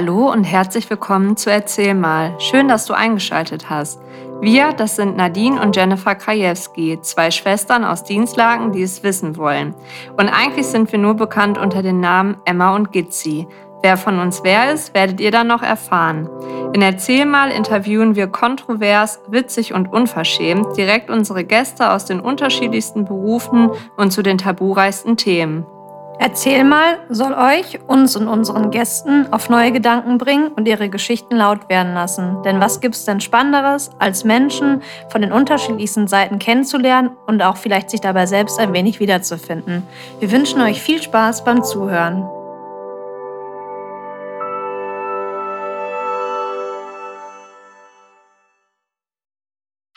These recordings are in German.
Hallo und herzlich willkommen zu Erzähl mal. Schön, dass du eingeschaltet hast. Wir, das sind Nadine und Jennifer Krajewski, zwei Schwestern aus Dienstlagen, die es wissen wollen. Und eigentlich sind wir nur bekannt unter den Namen Emma und Gitzi. Wer von uns wer ist, werdet ihr dann noch erfahren. In Erzähl mal interviewen wir kontrovers, witzig und unverschämt direkt unsere Gäste aus den unterschiedlichsten Berufen und zu den tabureichsten Themen. Erzähl mal soll euch, uns und unseren Gästen auf neue Gedanken bringen und ihre Geschichten laut werden lassen. Denn was gibt's denn Spannenderes, als Menschen von den unterschiedlichsten Seiten kennenzulernen und auch vielleicht sich dabei selbst ein wenig wiederzufinden? Wir wünschen euch viel Spaß beim Zuhören.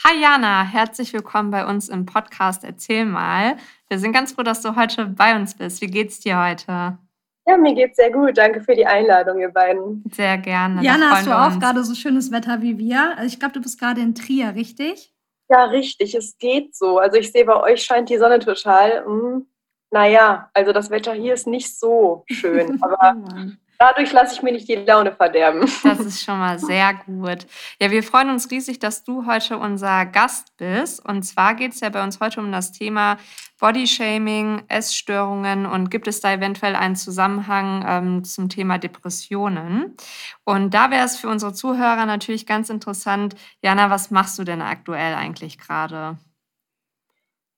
Hi Jana, herzlich willkommen bei uns im Podcast Erzähl mal. Wir sind ganz froh, dass du heute bei uns bist. Wie geht's dir heute? Ja, mir geht's sehr gut. Danke für die Einladung, ihr beiden. Sehr gerne. Jana, hast du auch gerade so schönes Wetter wie wir? Also ich glaube, du bist gerade in Trier, richtig? Ja, richtig. Es geht so. Also ich sehe, bei euch scheint die Sonne total. Hm, naja, also das Wetter hier ist nicht so schön. Aber oh Dadurch lasse ich mir nicht die Laune verderben. Das ist schon mal sehr gut. Ja, wir freuen uns riesig, dass du heute unser Gast bist. Und zwar geht es ja bei uns heute um das Thema Bodyshaming, Essstörungen und gibt es da eventuell einen Zusammenhang ähm, zum Thema Depressionen? Und da wäre es für unsere Zuhörer natürlich ganz interessant, Jana, was machst du denn aktuell eigentlich gerade?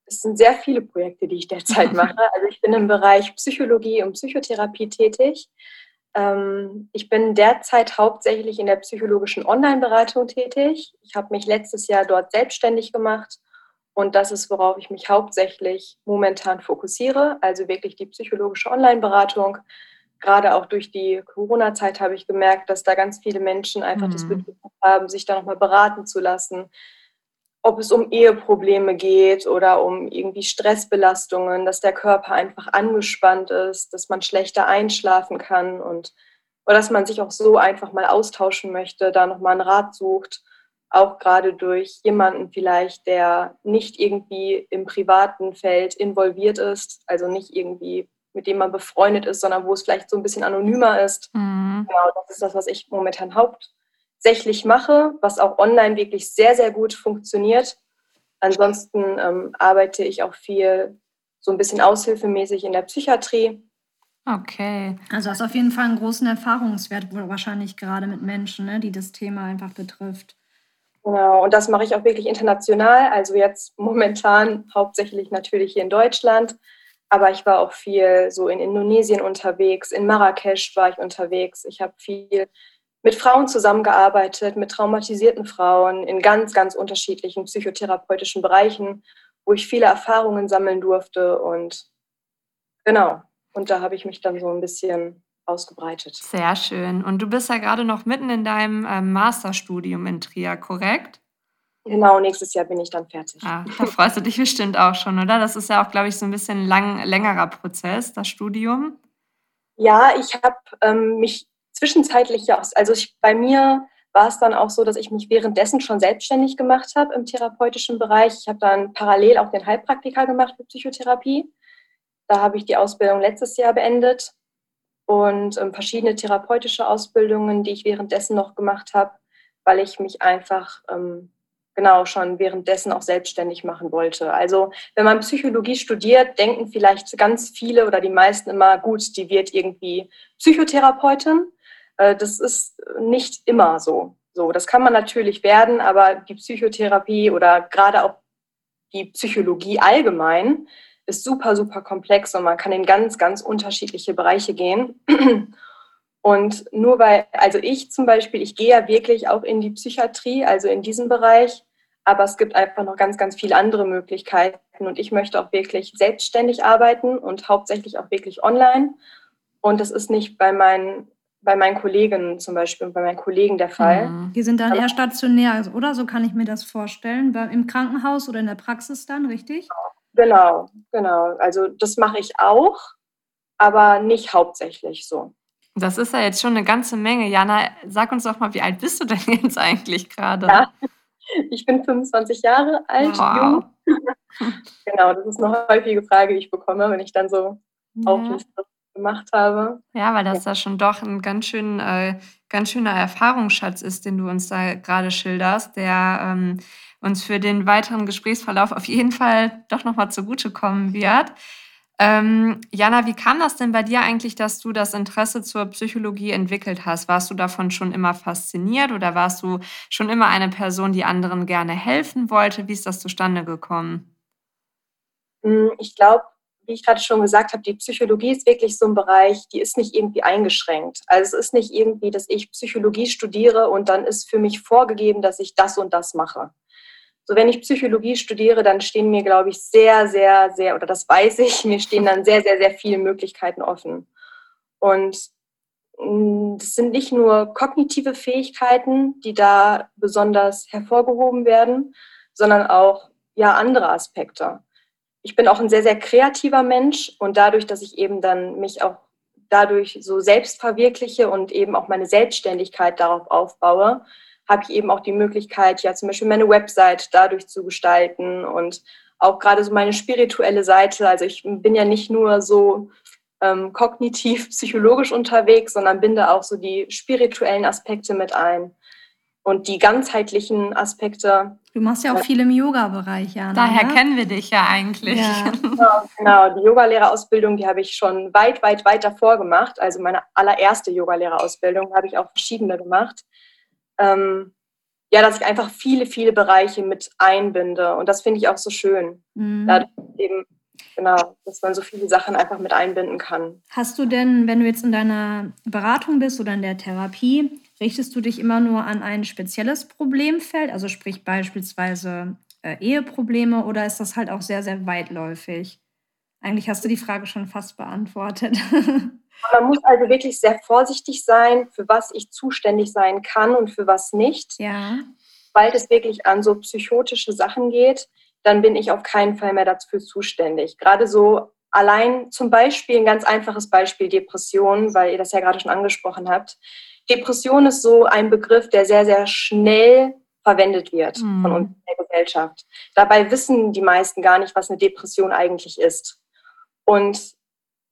Es sind sehr viele Projekte, die ich derzeit mache. Also ich bin im Bereich Psychologie und Psychotherapie tätig. Ähm, ich bin derzeit hauptsächlich in der psychologischen Online-Beratung tätig. Ich habe mich letztes Jahr dort selbstständig gemacht und das ist, worauf ich mich hauptsächlich momentan fokussiere, also wirklich die psychologische Online-Beratung. Gerade auch durch die Corona-Zeit habe ich gemerkt, dass da ganz viele Menschen einfach mhm. das Bedürfnis haben, sich da nochmal beraten zu lassen, ob es um Eheprobleme geht oder um irgendwie Stressbelastungen, dass der Körper einfach angespannt ist, dass man schlechter einschlafen kann und oder dass man sich auch so einfach mal austauschen möchte, da nochmal einen Rat sucht, auch gerade durch jemanden vielleicht, der nicht irgendwie im privaten Feld involviert ist, also nicht irgendwie mit dem man befreundet ist, sondern wo es vielleicht so ein bisschen anonymer ist. Mhm. Genau, das ist das, was ich momentan haupt hauptsächlich mache, was auch online wirklich sehr, sehr gut funktioniert. Ansonsten ähm, arbeite ich auch viel so ein bisschen aushilfemäßig in der Psychiatrie. Okay. Also hast auf jeden Fall einen großen Erfahrungswert, wahrscheinlich gerade mit Menschen, ne, die das Thema einfach betrifft. Genau, und das mache ich auch wirklich international. Also jetzt momentan hauptsächlich natürlich hier in Deutschland, aber ich war auch viel so in Indonesien unterwegs, in Marrakesch war ich unterwegs. Ich habe viel mit Frauen zusammengearbeitet, mit traumatisierten Frauen in ganz, ganz unterschiedlichen psychotherapeutischen Bereichen, wo ich viele Erfahrungen sammeln durfte. Und genau, und da habe ich mich dann so ein bisschen ausgebreitet. Sehr schön. Und du bist ja gerade noch mitten in deinem ähm, Masterstudium in Trier, korrekt? Genau, nächstes Jahr bin ich dann fertig. Ah, da freust du dich bestimmt auch schon, oder? Das ist ja auch, glaube ich, so ein bisschen lang, längerer Prozess, das Studium. Ja, ich habe ähm, mich zwischenzeitlich ja, also ich, bei mir war es dann auch so, dass ich mich währenddessen schon selbstständig gemacht habe im therapeutischen Bereich. Ich habe dann parallel auch den Heilpraktiker gemacht für Psychotherapie. Da habe ich die Ausbildung letztes Jahr beendet und ähm, verschiedene therapeutische Ausbildungen, die ich währenddessen noch gemacht habe, weil ich mich einfach ähm, genau schon währenddessen auch selbstständig machen wollte. Also wenn man Psychologie studiert, denken vielleicht ganz viele oder die meisten immer, gut, die wird irgendwie Psychotherapeutin. Äh, das ist nicht immer so. So, das kann man natürlich werden, aber die Psychotherapie oder gerade auch die Psychologie allgemein ist super, super komplex und man kann in ganz, ganz unterschiedliche Bereiche gehen. Und nur weil, also ich zum Beispiel, ich gehe ja wirklich auch in die Psychiatrie, also in diesem Bereich, aber es gibt einfach noch ganz, ganz viele andere Möglichkeiten und ich möchte auch wirklich selbstständig arbeiten und hauptsächlich auch wirklich online. Und das ist nicht bei meinen bei meinen Kolleginnen zum Beispiel und bei meinen Kollegen der Fall. Mhm. Die sind dann eher stationär, oder? So kann ich mir das vorstellen. Im Krankenhaus oder in der Praxis dann, richtig? Genau, genau. Also das mache ich auch, aber nicht hauptsächlich so. Das ist ja jetzt schon eine ganze Menge. Jana, sag uns doch mal, wie alt bist du denn jetzt eigentlich gerade? Ja, ich bin 25 Jahre alt, wow. jung. genau, das ist eine häufige Frage, die ich bekomme, wenn ich dann so ja. aufliste gemacht habe. Ja, weil das ja. da schon doch ein ganz, schön, äh, ganz schöner Erfahrungsschatz ist, den du uns da gerade schilderst, der ähm, uns für den weiteren Gesprächsverlauf auf jeden Fall doch nochmal zugutekommen wird. Ähm, Jana, wie kam das denn bei dir eigentlich, dass du das Interesse zur Psychologie entwickelt hast? Warst du davon schon immer fasziniert oder warst du schon immer eine Person, die anderen gerne helfen wollte? Wie ist das zustande gekommen? Hm, ich glaube, wie ich gerade schon gesagt habe, die Psychologie ist wirklich so ein Bereich, die ist nicht irgendwie eingeschränkt. Also es ist nicht irgendwie, dass ich Psychologie studiere und dann ist für mich vorgegeben, dass ich das und das mache. So, wenn ich Psychologie studiere, dann stehen mir, glaube ich, sehr, sehr, sehr, oder das weiß ich, mir stehen dann sehr, sehr, sehr viele Möglichkeiten offen. Und mm, das sind nicht nur kognitive Fähigkeiten, die da besonders hervorgehoben werden, sondern auch ja andere Aspekte. Ich bin auch ein sehr, sehr kreativer Mensch und dadurch, dass ich eben dann mich auch dadurch so selbst verwirkliche und eben auch meine Selbstständigkeit darauf aufbaue, habe ich eben auch die Möglichkeit, ja zum Beispiel meine Website dadurch zu gestalten und auch gerade so meine spirituelle Seite. Also ich bin ja nicht nur so ähm, kognitiv, psychologisch unterwegs, sondern binde auch so die spirituellen Aspekte mit ein und die ganzheitlichen Aspekte. Du machst ja auch viel im Yoga-Bereich, ja. Daher ja? kennen wir dich ja eigentlich. Ja. Genau, genau, die Yogalehrerausbildung, die habe ich schon weit, weit, weit davor gemacht. Also meine allererste Yogalehrerausbildung habe ich auch verschiedene gemacht ähm, ja, dass ich einfach viele, viele Bereiche mit einbinde. Und das finde ich auch so schön. Mhm. Dadurch eben, genau, dass man so viele Sachen einfach mit einbinden kann. Hast du denn, wenn du jetzt in deiner Beratung bist oder in der Therapie, richtest du dich immer nur an ein spezielles Problemfeld, also sprich beispielsweise äh, Eheprobleme, oder ist das halt auch sehr, sehr weitläufig? Eigentlich hast du die Frage schon fast beantwortet. Man muss also wirklich sehr vorsichtig sein, für was ich zuständig sein kann und für was nicht. Ja. Weil es wirklich an so psychotische Sachen geht, dann bin ich auf keinen Fall mehr dafür zuständig. Gerade so allein zum Beispiel ein ganz einfaches Beispiel Depression, weil ihr das ja gerade schon angesprochen habt. Depression ist so ein Begriff, der sehr, sehr schnell verwendet wird mhm. von uns in der Gesellschaft. Dabei wissen die meisten gar nicht, was eine Depression eigentlich ist. Und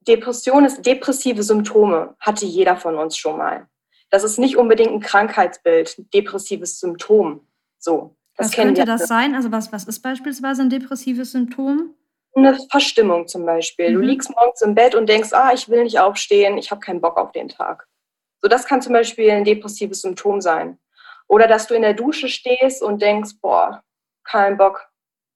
Depression ist depressive Symptome, hatte jeder von uns schon mal. Das ist nicht unbedingt ein Krankheitsbild, ein depressives Symptom. So, was könnte das sein? Also was, was ist beispielsweise ein depressives Symptom? Eine Verstimmung zum Beispiel. Mhm. Du liegst morgens im Bett und denkst, ah, ich will nicht aufstehen, ich habe keinen Bock auf den Tag. So, das kann zum Beispiel ein depressives Symptom sein. Oder dass du in der Dusche stehst und denkst, boah, kein Bock,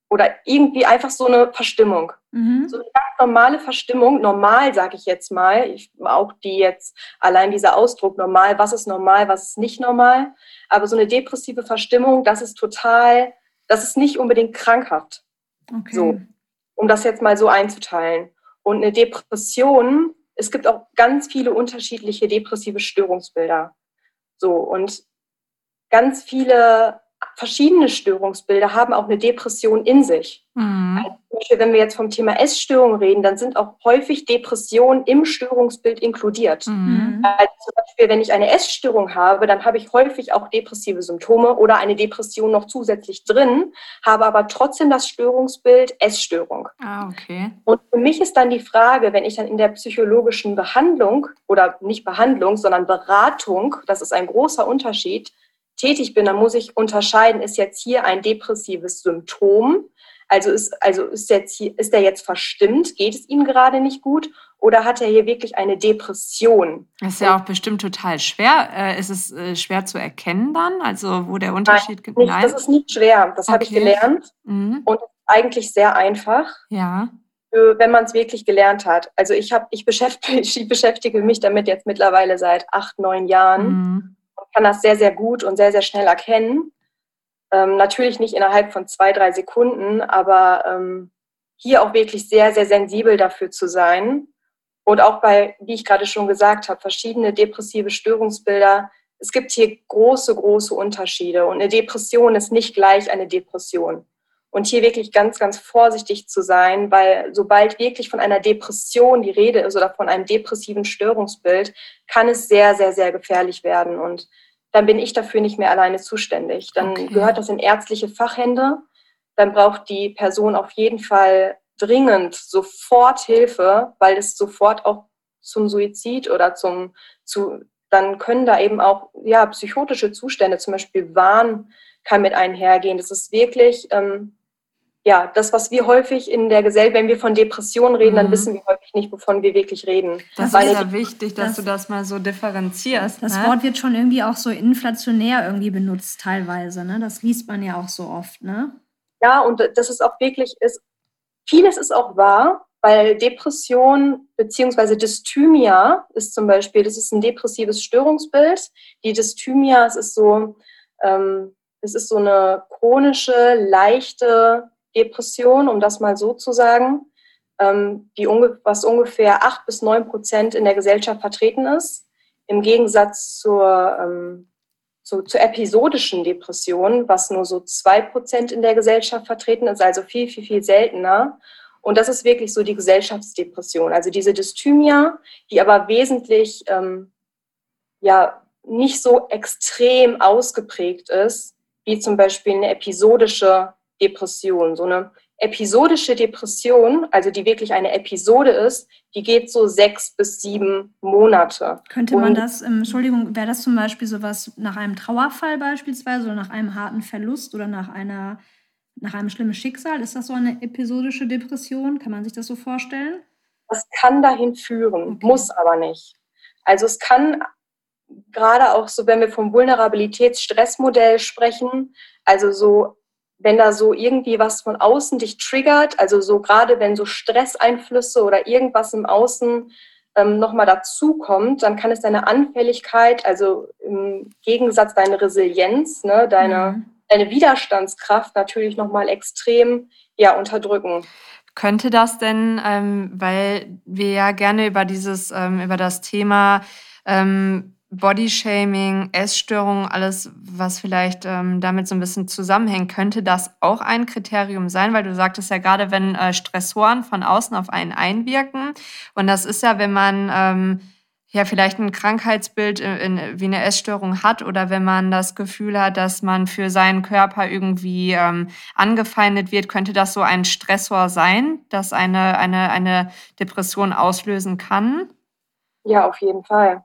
oder irgendwie einfach so eine Verstimmung. Mhm. So eine ganz normale Verstimmung, normal sage ich jetzt mal, ich, auch die jetzt, allein dieser Ausdruck normal, was ist normal, was ist nicht normal, aber so eine depressive Verstimmung, das ist total, das ist nicht unbedingt krankhaft. Okay. So, um das jetzt mal so einzuteilen. Und eine Depression, es gibt auch ganz viele unterschiedliche depressive Störungsbilder. So, und ganz viele verschiedene Störungsbilder haben auch eine Depression in sich. Mhm. Also zum Beispiel, wenn wir jetzt vom Thema Essstörung reden, dann sind auch häufig Depressionen im Störungsbild inkludiert. Mhm. Also zum Beispiel, wenn ich eine Essstörung habe, dann habe ich häufig auch depressive Symptome oder eine Depression noch zusätzlich drin, habe aber trotzdem das Störungsbild Essstörung. Ah, okay. Und für mich ist dann die Frage, wenn ich dann in der psychologischen Behandlung oder nicht Behandlung, sondern Beratung, das ist ein großer Unterschied, tätig bin, dann muss ich unterscheiden, ist jetzt hier ein depressives Symptom, also ist, also ist, jetzt hier, ist er jetzt verstimmt, geht es ihm gerade nicht gut oder hat er hier wirklich eine Depression? Das ist ja auch bestimmt total schwer. Äh, ist es äh, schwer zu erkennen dann, also wo der Unterschied? Nein, das ist nicht schwer. Das okay. habe ich gelernt mhm. und eigentlich sehr einfach. Ja wenn man es wirklich gelernt hat. Also ich habe, ich beschäftige, ich beschäftige mich damit jetzt mittlerweile seit acht, neun Jahren. Mhm kann das sehr, sehr gut und sehr, sehr schnell erkennen. Ähm, natürlich nicht innerhalb von zwei, drei Sekunden, aber ähm, hier auch wirklich sehr, sehr sensibel dafür zu sein. Und auch bei, wie ich gerade schon gesagt habe, verschiedene depressive Störungsbilder. Es gibt hier große, große Unterschiede. Und eine Depression ist nicht gleich eine Depression. Und hier wirklich ganz, ganz vorsichtig zu sein, weil sobald wirklich von einer Depression die Rede ist oder von einem depressiven Störungsbild, kann es sehr, sehr, sehr gefährlich werden. Und dann bin ich dafür nicht mehr alleine zuständig. Dann okay. gehört das in ärztliche Fachhände. Dann braucht die Person auf jeden Fall dringend sofort Hilfe, weil es sofort auch zum Suizid oder zum, zu, dann können da eben auch ja, psychotische Zustände, zum Beispiel Wahn kann mit einhergehen. Das ist wirklich ähm, ja, das, was wir häufig in der Gesellschaft, wenn wir von Depressionen reden, mhm. dann wissen wir häufig nicht, wovon wir wirklich reden. Das Weil ist ja wichtig, dass das, du das mal so differenzierst. Das ne? Wort wird schon irgendwie auch so inflationär irgendwie benutzt teilweise. Ne? Das liest man ja auch so oft. Ne? Ja, und das ist auch wirklich, ist, vieles ist auch wahr, weil Depression bzw. Dysthymia ist zum Beispiel, das ist ein depressives Störungsbild. Die Dysthymia, es ist so, ähm, es ist so eine chronische, leichte Depression, um das mal so zu sagen, ähm, die was ungefähr acht bis neun Prozent in der Gesellschaft vertreten ist, im Gegensatz zur, ähm, zu, zur episodischen Depression, was nur so zwei Prozent in der Gesellschaft vertreten ist, also viel, viel, viel seltener. Und das ist wirklich so die Gesellschaftsdepression, also diese Dysthymia, die aber wesentlich ähm, ja, nicht so extrem ausgeprägt ist, wie zum Beispiel eine episodische Depression. So eine episodische Depression, also die wirklich eine Episode ist, die geht so sechs bis sieben Monate. Könnte man Und das, Entschuldigung, wäre das zum Beispiel sowas nach einem Trauerfall beispielsweise oder nach einem harten Verlust oder nach einer nach einem schlimmen Schicksal? Ist das so eine episodische Depression? Kann man sich das so vorstellen? Das kann dahin führen, okay. muss aber nicht. Also es kann gerade auch so, wenn wir vom Vulnerabilitätsstressmodell sprechen, also so wenn da so irgendwie was von außen dich triggert, also so gerade wenn so Stresseinflüsse oder irgendwas im Außen ähm, nochmal dazukommt, dann kann es deine Anfälligkeit, also im Gegensatz deine Resilienz, ne, deine, mhm. deine Widerstandskraft natürlich nochmal extrem ja, unterdrücken. Könnte das denn, ähm, weil wir ja gerne über dieses, ähm, über das Thema ähm, Bodyshaming, Essstörungen, alles, was vielleicht ähm, damit so ein bisschen zusammenhängt, könnte das auch ein Kriterium sein? Weil du sagtest ja gerade, wenn äh, Stressoren von außen auf einen einwirken. Und das ist ja, wenn man ähm, ja vielleicht ein Krankheitsbild in, in, wie eine Essstörung hat oder wenn man das Gefühl hat, dass man für seinen Körper irgendwie ähm, angefeindet wird, könnte das so ein Stressor sein, das eine, eine, eine Depression auslösen kann? Ja, auf jeden Fall.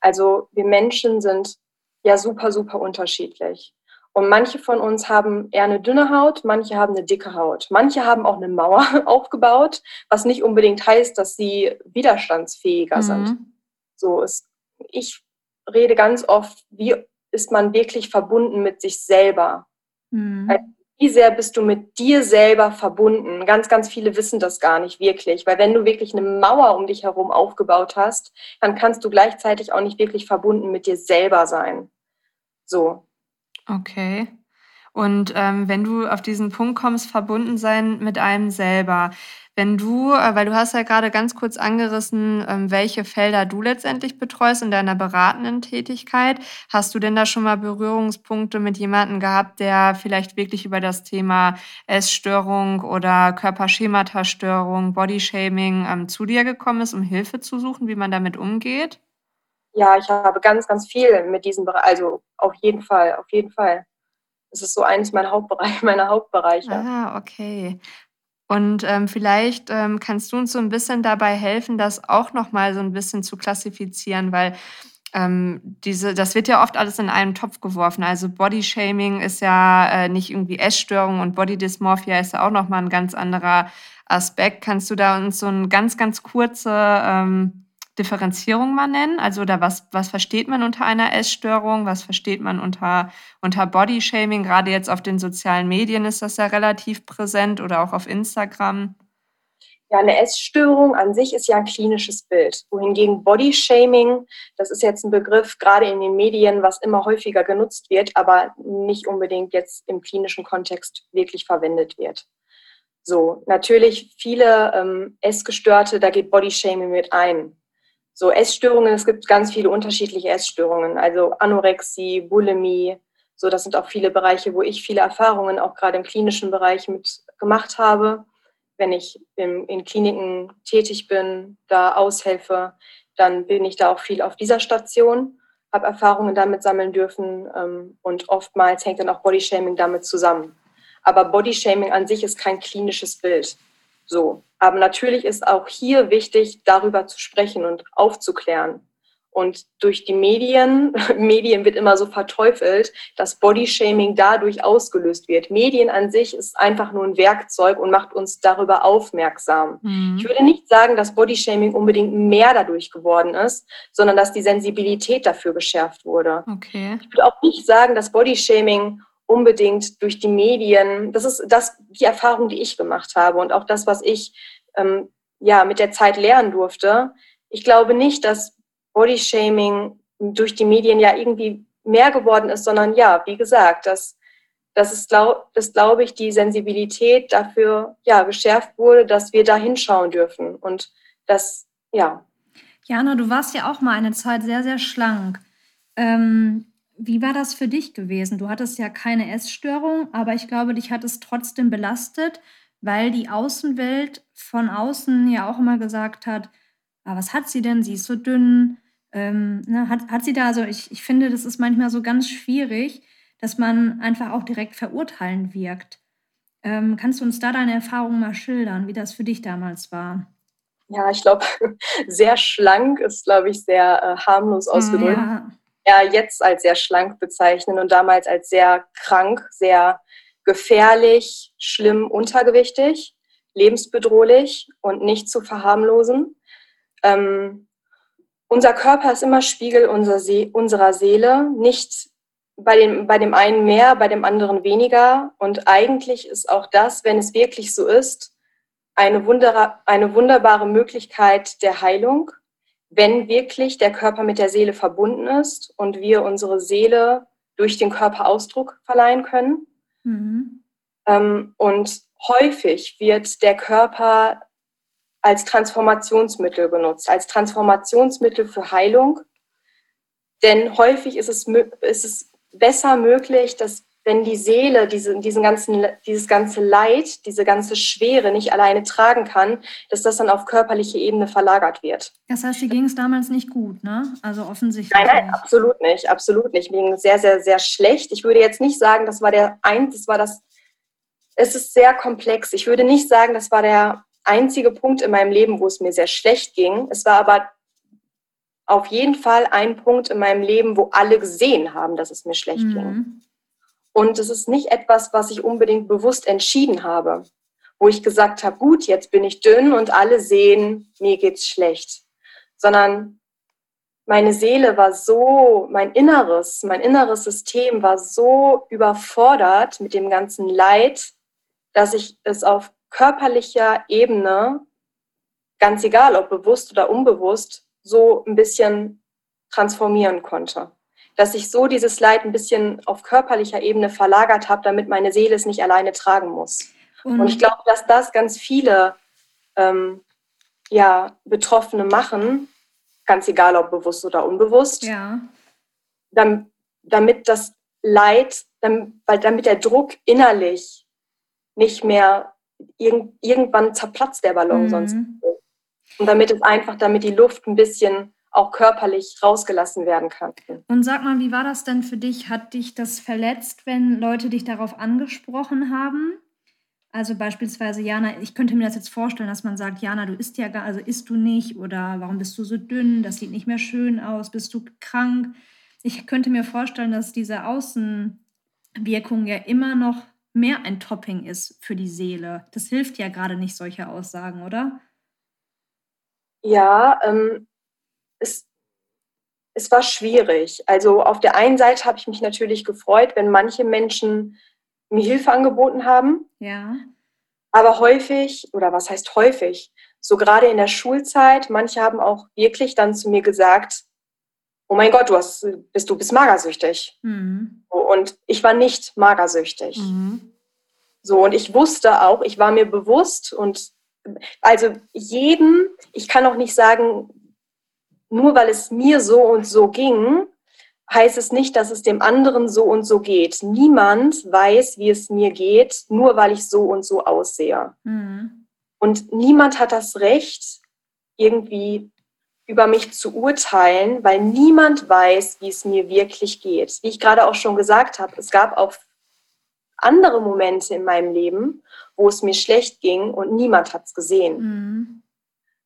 Also wir Menschen sind ja super, super unterschiedlich. Und manche von uns haben eher eine dünne Haut, manche haben eine dicke Haut. Manche haben auch eine Mauer aufgebaut, was nicht unbedingt heißt, dass sie widerstandsfähiger mhm. sind. So ist, ich rede ganz oft, wie ist man wirklich verbunden mit sich selber? Mhm. Also wie sehr bist du mit dir selber verbunden? Ganz, ganz viele wissen das gar nicht wirklich, weil wenn du wirklich eine Mauer um dich herum aufgebaut hast, dann kannst du gleichzeitig auch nicht wirklich verbunden mit dir selber sein. So. Okay. Und ähm, wenn du auf diesen Punkt kommst, verbunden sein mit einem selber, wenn du, äh, weil du hast ja gerade ganz kurz angerissen, ähm, welche Felder du letztendlich betreust in deiner beratenden Tätigkeit, hast du denn da schon mal Berührungspunkte mit jemandem gehabt, der vielleicht wirklich über das Thema Essstörung oder Körperschemata-Störung, Bodyshaming ähm, zu dir gekommen ist, um Hilfe zu suchen, wie man damit umgeht? Ja, ich habe ganz, ganz viel mit diesem Bereich, also auf jeden Fall, auf jeden Fall. Das ist so eines meiner Hauptbereiche, meiner Hauptbereiche. Ah, okay. Und ähm, vielleicht ähm, kannst du uns so ein bisschen dabei helfen, das auch noch mal so ein bisschen zu klassifizieren, weil ähm, diese, das wird ja oft alles in einen Topf geworfen. Also Bodyshaming ist ja äh, nicht irgendwie Essstörung und Bodydysmorphia ist ja auch noch mal ein ganz anderer Aspekt. Kannst du da uns so eine ganz, ganz kurze ähm, Differenzierung mal nennen? Also oder was, was versteht man unter einer Essstörung? Was versteht man unter, unter Bodyshaming? Gerade jetzt auf den sozialen Medien ist das ja relativ präsent oder auch auf Instagram. Ja, eine Essstörung an sich ist ja ein klinisches Bild. Wohingegen Bodyshaming, das ist jetzt ein Begriff gerade in den Medien, was immer häufiger genutzt wird, aber nicht unbedingt jetzt im klinischen Kontext wirklich verwendet wird. So, natürlich viele ähm, Essgestörte, da geht Bodyshaming mit ein. So Essstörungen, es gibt ganz viele unterschiedliche Essstörungen, also Anorexie, Bulimie, so das sind auch viele Bereiche, wo ich viele Erfahrungen auch gerade im klinischen Bereich mit gemacht habe. Wenn ich in, in Kliniken tätig bin, da aushelfe, dann bin ich da auch viel auf dieser Station, habe Erfahrungen damit sammeln dürfen ähm, und oftmals hängt dann auch Bodyshaming damit zusammen. Aber Bodyshaming an sich ist kein klinisches Bild. So. Aber natürlich ist auch hier wichtig, darüber zu sprechen und aufzuklären. Und durch die Medien, Medien wird immer so verteufelt, dass Bodyshaming dadurch ausgelöst wird. Medien an sich ist einfach nur ein Werkzeug und macht uns darüber aufmerksam. Mhm. Ich würde nicht sagen, dass Bodyshaming unbedingt mehr dadurch geworden ist, sondern dass die Sensibilität dafür geschärft wurde. Okay. Ich würde auch nicht sagen, dass Bodyshaming unbedingt durch die Medien, das ist das, die Erfahrung, die ich gemacht habe und auch das, was ich ähm, ja, mit der Zeit lernen durfte. Ich glaube nicht, dass Bodyshaming durch die Medien ja irgendwie mehr geworden ist, sondern ja, wie gesagt, dass das ist, glaub, glaube ich, die Sensibilität dafür ja geschärft wurde, dass wir da hinschauen dürfen und das ja. Jana, du warst ja auch mal eine Zeit sehr sehr schlank. Ähm, wie war das für dich gewesen? Du hattest ja keine Essstörung, aber ich glaube, dich hat es trotzdem belastet, weil die Außenwelt von außen ja auch immer gesagt hat, ah, was hat sie denn? Sie ist so dünn, ähm, ne, hat, hat sie da, also ich, ich finde, das ist manchmal so ganz schwierig, dass man einfach auch direkt verurteilend wirkt. Ähm, kannst du uns da deine Erfahrungen mal schildern, wie das für dich damals war? Ja, ich glaube, sehr schlank ist, glaube ich, sehr äh, harmlos hm, ausgedrückt. Ja. Ja, jetzt als sehr schlank bezeichnen und damals als sehr krank, sehr gefährlich, schlimm, untergewichtig, lebensbedrohlich und nicht zu verharmlosen. Ähm, unser Körper ist immer Spiegel unserer, See unserer Seele, nicht bei dem, bei dem einen mehr, bei dem anderen weniger. Und eigentlich ist auch das, wenn es wirklich so ist, eine, eine wunderbare Möglichkeit der Heilung, wenn wirklich der Körper mit der Seele verbunden ist und wir unsere Seele durch den Körper Ausdruck verleihen können. Mhm. Ähm, und häufig wird der Körper als Transformationsmittel benutzt, als Transformationsmittel für Heilung. Denn häufig ist es, ist es besser möglich, dass wenn die Seele diese, diesen ganzen, dieses ganze Leid, diese ganze Schwere nicht alleine tragen kann, dass das dann auf körperliche Ebene verlagert wird. Das heißt, dir ging es damals nicht gut, ne? Also offensichtlich. Nein, nein, absolut nicht, absolut nicht. Mir ging sehr, sehr, sehr schlecht. Ich würde jetzt nicht sagen, das war der ein, das war das. Es ist sehr komplex. Ich würde nicht sagen, das war der einzige Punkt in meinem Leben, wo es mir sehr schlecht ging. Es war aber auf jeden Fall ein Punkt in meinem Leben, wo alle gesehen haben, dass es mir schlecht mhm. ging. Und es ist nicht etwas, was ich unbedingt bewusst entschieden habe, wo ich gesagt habe, gut, jetzt bin ich dünn und alle sehen, mir geht's schlecht, sondern meine Seele war so, mein Inneres, mein inneres System war so überfordert mit dem ganzen Leid, dass ich es auf körperlicher Ebene, ganz egal ob bewusst oder unbewusst, so ein bisschen transformieren konnte. Dass ich so dieses Leid ein bisschen auf körperlicher Ebene verlagert habe, damit meine Seele es nicht alleine tragen muss. Und, Und ich glaube, dass das ganz viele ähm, ja, Betroffene machen, ganz egal ob bewusst oder unbewusst, ja. damit, damit das Leid, damit, weil damit der Druck innerlich nicht mehr irg irgendwann zerplatzt der Ballon mhm. sonst. Und damit es einfach, damit die Luft ein bisschen auch körperlich rausgelassen werden kann. Und sag mal, wie war das denn für dich? Hat dich das verletzt, wenn Leute dich darauf angesprochen haben? Also beispielsweise, Jana, ich könnte mir das jetzt vorstellen, dass man sagt, Jana, du isst ja gar, also isst du nicht oder warum bist du so dünn? Das sieht nicht mehr schön aus, bist du krank? Ich könnte mir vorstellen, dass diese Außenwirkung ja immer noch mehr ein Topping ist für die Seele. Das hilft ja gerade nicht, solche Aussagen, oder? Ja, ähm, es, es war schwierig. Also auf der einen Seite habe ich mich natürlich gefreut, wenn manche Menschen mir Hilfe angeboten haben. Ja. Aber häufig, oder was heißt häufig, so gerade in der Schulzeit, manche haben auch wirklich dann zu mir gesagt, oh mein Gott, du hast, bist, du bist magersüchtig. Mhm. Und ich war nicht magersüchtig. Mhm. So, und ich wusste auch, ich war mir bewusst und also jeden, ich kann auch nicht sagen, nur weil es mir so und so ging, heißt es nicht, dass es dem anderen so und so geht. Niemand weiß, wie es mir geht, nur weil ich so und so aussehe. Mhm. Und niemand hat das Recht, irgendwie über mich zu urteilen, weil niemand weiß, wie es mir wirklich geht. Wie ich gerade auch schon gesagt habe, es gab auch andere Momente in meinem Leben, wo es mir schlecht ging und niemand hat es gesehen. Mhm.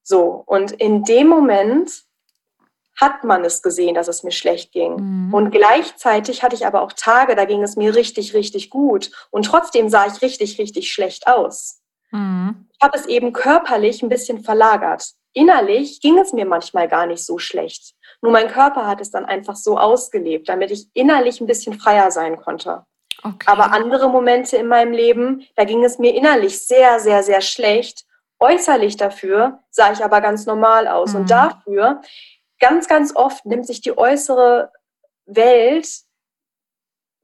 So, und in dem Moment hat man es gesehen, dass es mir schlecht ging. Mhm. Und gleichzeitig hatte ich aber auch Tage, da ging es mir richtig, richtig gut. Und trotzdem sah ich richtig, richtig schlecht aus. Mhm. Ich habe es eben körperlich ein bisschen verlagert. Innerlich ging es mir manchmal gar nicht so schlecht. Nur mein Körper hat es dann einfach so ausgelebt, damit ich innerlich ein bisschen freier sein konnte. Okay. Aber andere Momente in meinem Leben, da ging es mir innerlich sehr, sehr, sehr schlecht. Äußerlich dafür sah ich aber ganz normal aus. Mhm. Und dafür ganz, ganz oft nimmt sich die äußere Welt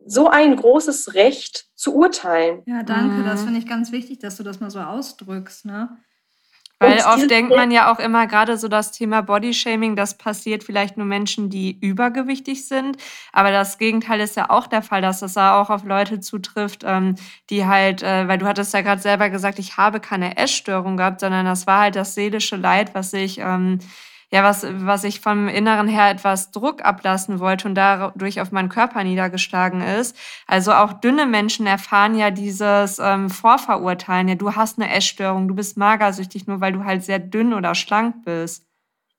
so ein großes Recht zu urteilen. Ja, danke. Mhm. Das finde ich ganz wichtig, dass du das mal so ausdrückst. Ne? Weil oft denkt man ja auch immer gerade so das Thema Bodyshaming, das passiert vielleicht nur Menschen, die übergewichtig sind. Aber das Gegenteil ist ja auch der Fall, dass das auch auf Leute zutrifft, ähm, die halt, äh, weil du hattest ja gerade selber gesagt, ich habe keine Essstörung gehabt, sondern das war halt das seelische Leid, was ich ähm, ja, was, was ich vom Inneren her etwas Druck ablassen wollte und dadurch auf meinen Körper niedergeschlagen ist. Also auch dünne Menschen erfahren ja dieses ähm, Vorverurteilen. Ja, du hast eine Essstörung, du bist magersüchtig, nur weil du halt sehr dünn oder schlank bist.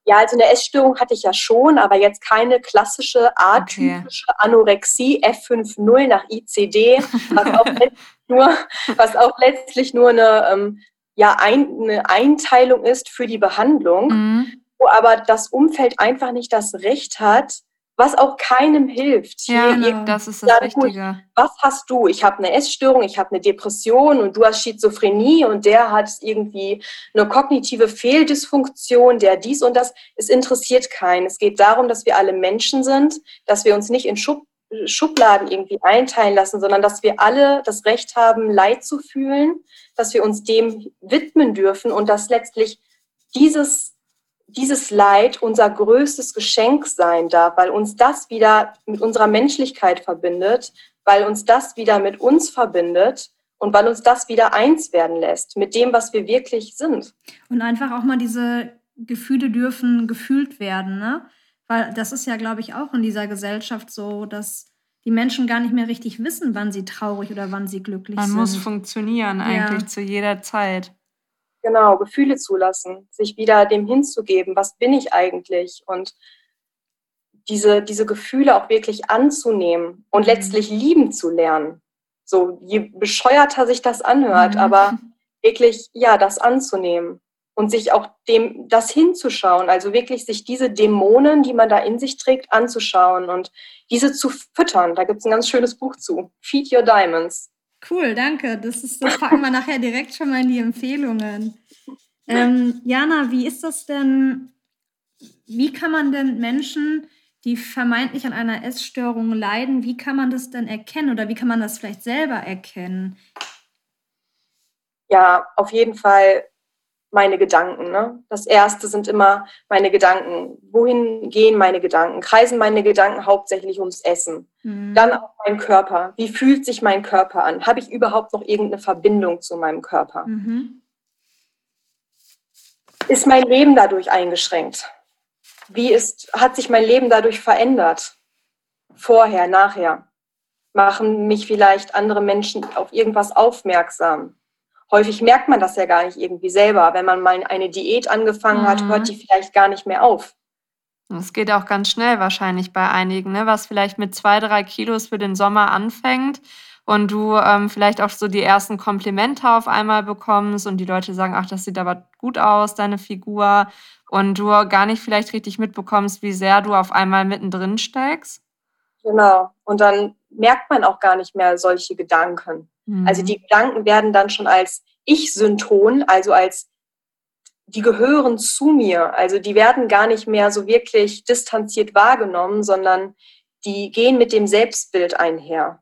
Ja, also eine Essstörung hatte ich ja schon, aber jetzt keine klassische atypische okay. Anorexie F50 nach ICD, was auch letztlich nur, was auch letztlich nur eine, ähm, ja, ein, eine Einteilung ist für die Behandlung. Mhm wo aber das Umfeld einfach nicht das Recht hat, was auch keinem hilft. Ja, genau. das ist das ja, Richtige. was hast du? Ich habe eine Essstörung, ich habe eine Depression und du hast Schizophrenie und der hat irgendwie eine kognitive Fehldysfunktion, der dies und das. Es interessiert keinen. Es geht darum, dass wir alle Menschen sind, dass wir uns nicht in Schub Schubladen irgendwie einteilen lassen, sondern dass wir alle das Recht haben, Leid zu fühlen, dass wir uns dem widmen dürfen und dass letztlich dieses dieses Leid unser größtes Geschenk sein darf, weil uns das wieder mit unserer Menschlichkeit verbindet, weil uns das wieder mit uns verbindet und weil uns das wieder eins werden lässt mit dem, was wir wirklich sind. Und einfach auch mal diese Gefühle dürfen gefühlt werden, ne? Weil das ist ja, glaube ich, auch in dieser Gesellschaft so, dass die Menschen gar nicht mehr richtig wissen, wann sie traurig oder wann sie glücklich Man sind. Man muss funktionieren eigentlich ja. zu jeder Zeit. Genau, Gefühle zulassen, sich wieder dem hinzugeben, was bin ich eigentlich und diese, diese Gefühle auch wirklich anzunehmen und mhm. letztlich lieben zu lernen. So, je bescheuerter sich das anhört, mhm. aber wirklich, ja, das anzunehmen und sich auch dem, das hinzuschauen, also wirklich sich diese Dämonen, die man da in sich trägt, anzuschauen und diese zu füttern. Da gibt es ein ganz schönes Buch zu. Feed Your Diamonds. Cool, danke. Das, ist, das packen wir nachher direkt schon mal in die Empfehlungen. Ähm, Jana, wie ist das denn? Wie kann man denn Menschen, die vermeintlich an einer Essstörung leiden, wie kann man das denn erkennen oder wie kann man das vielleicht selber erkennen? Ja, auf jeden Fall meine Gedanken. Ne? Das erste sind immer meine Gedanken. Wohin gehen meine Gedanken? Kreisen meine Gedanken hauptsächlich ums Essen? Mhm. Dann auch mein Körper. Wie fühlt sich mein Körper an? Habe ich überhaupt noch irgendeine Verbindung zu meinem Körper? Mhm. Ist mein Leben dadurch eingeschränkt? Wie ist, hat sich mein Leben dadurch verändert? Vorher, nachher? Machen mich vielleicht andere Menschen auf irgendwas aufmerksam? Häufig merkt man das ja gar nicht irgendwie selber. Wenn man mal eine Diät angefangen mhm. hat, hört die vielleicht gar nicht mehr auf. Es geht auch ganz schnell wahrscheinlich bei einigen, ne? was vielleicht mit zwei, drei Kilos für den Sommer anfängt und du ähm, vielleicht auch so die ersten Komplimente auf einmal bekommst und die Leute sagen, ach, das sieht aber gut aus, deine Figur und du gar nicht vielleicht richtig mitbekommst, wie sehr du auf einmal mittendrin steckst. Genau. Und dann merkt man auch gar nicht mehr solche Gedanken. Mhm. Also die Gedanken werden dann schon als Ich-Synton, also als die gehören zu mir. Also die werden gar nicht mehr so wirklich distanziert wahrgenommen, sondern die gehen mit dem Selbstbild einher.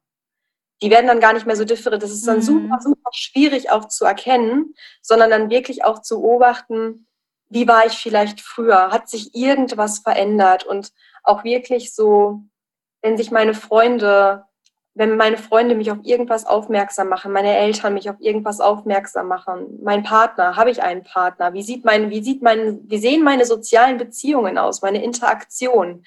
Die werden dann gar nicht mehr so different. Das ist dann mhm. super, super schwierig auch zu erkennen, sondern dann wirklich auch zu beobachten, wie war ich vielleicht früher? Hat sich irgendwas verändert? Und auch wirklich so, wenn sich meine Freunde wenn meine Freunde mich auf irgendwas aufmerksam machen, meine Eltern mich auf irgendwas aufmerksam machen, mein Partner, habe ich einen Partner, wie sieht mein, wie sieht mein, wie sehen meine sozialen Beziehungen aus, meine Interaktion?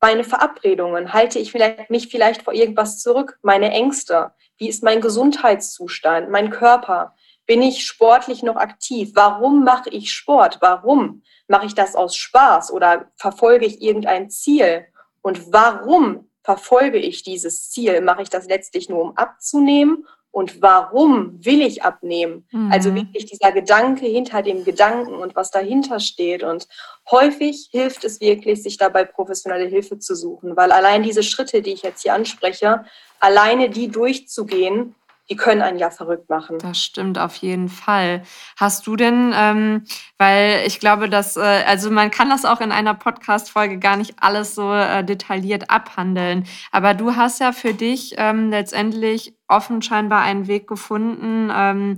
meine Verabredungen? Halte ich vielleicht, mich vielleicht vor irgendwas zurück? Meine Ängste? Wie ist mein Gesundheitszustand, mein Körper? Bin ich sportlich noch aktiv? Warum mache ich Sport? Warum mache ich das aus Spaß oder verfolge ich irgendein Ziel? Und warum verfolge ich dieses Ziel? Mache ich das letztlich nur, um abzunehmen und warum will ich abnehmen? Mhm. Also wirklich dieser Gedanke hinter dem Gedanken und was dahinter steht. Und häufig hilft es wirklich, sich dabei professionelle Hilfe zu suchen, weil allein diese Schritte, die ich jetzt hier anspreche, alleine die durchzugehen, die können einen ja verrückt machen. Das stimmt auf jeden Fall. Hast du denn, ähm, weil ich glaube, dass, äh, also man kann das auch in einer Podcast-Folge gar nicht alles so äh, detailliert abhandeln, aber du hast ja für dich ähm, letztendlich offen scheinbar einen Weg gefunden, ähm,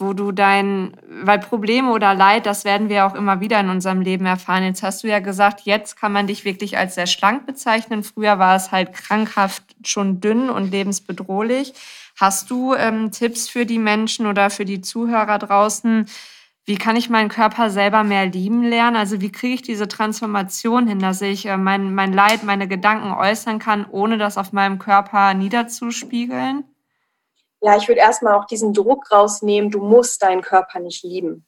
wo du dein, weil Probleme oder Leid, das werden wir auch immer wieder in unserem Leben erfahren. Jetzt hast du ja gesagt, jetzt kann man dich wirklich als sehr schlank bezeichnen. Früher war es halt krankhaft schon dünn und lebensbedrohlich. Hast du ähm, Tipps für die Menschen oder für die Zuhörer draußen? Wie kann ich meinen Körper selber mehr lieben lernen? Also wie kriege ich diese Transformation hin, dass ich äh, mein, mein Leid, meine Gedanken äußern kann, ohne das auf meinem Körper niederzuspiegeln? Ja, ich würde erstmal auch diesen Druck rausnehmen, du musst deinen Körper nicht lieben.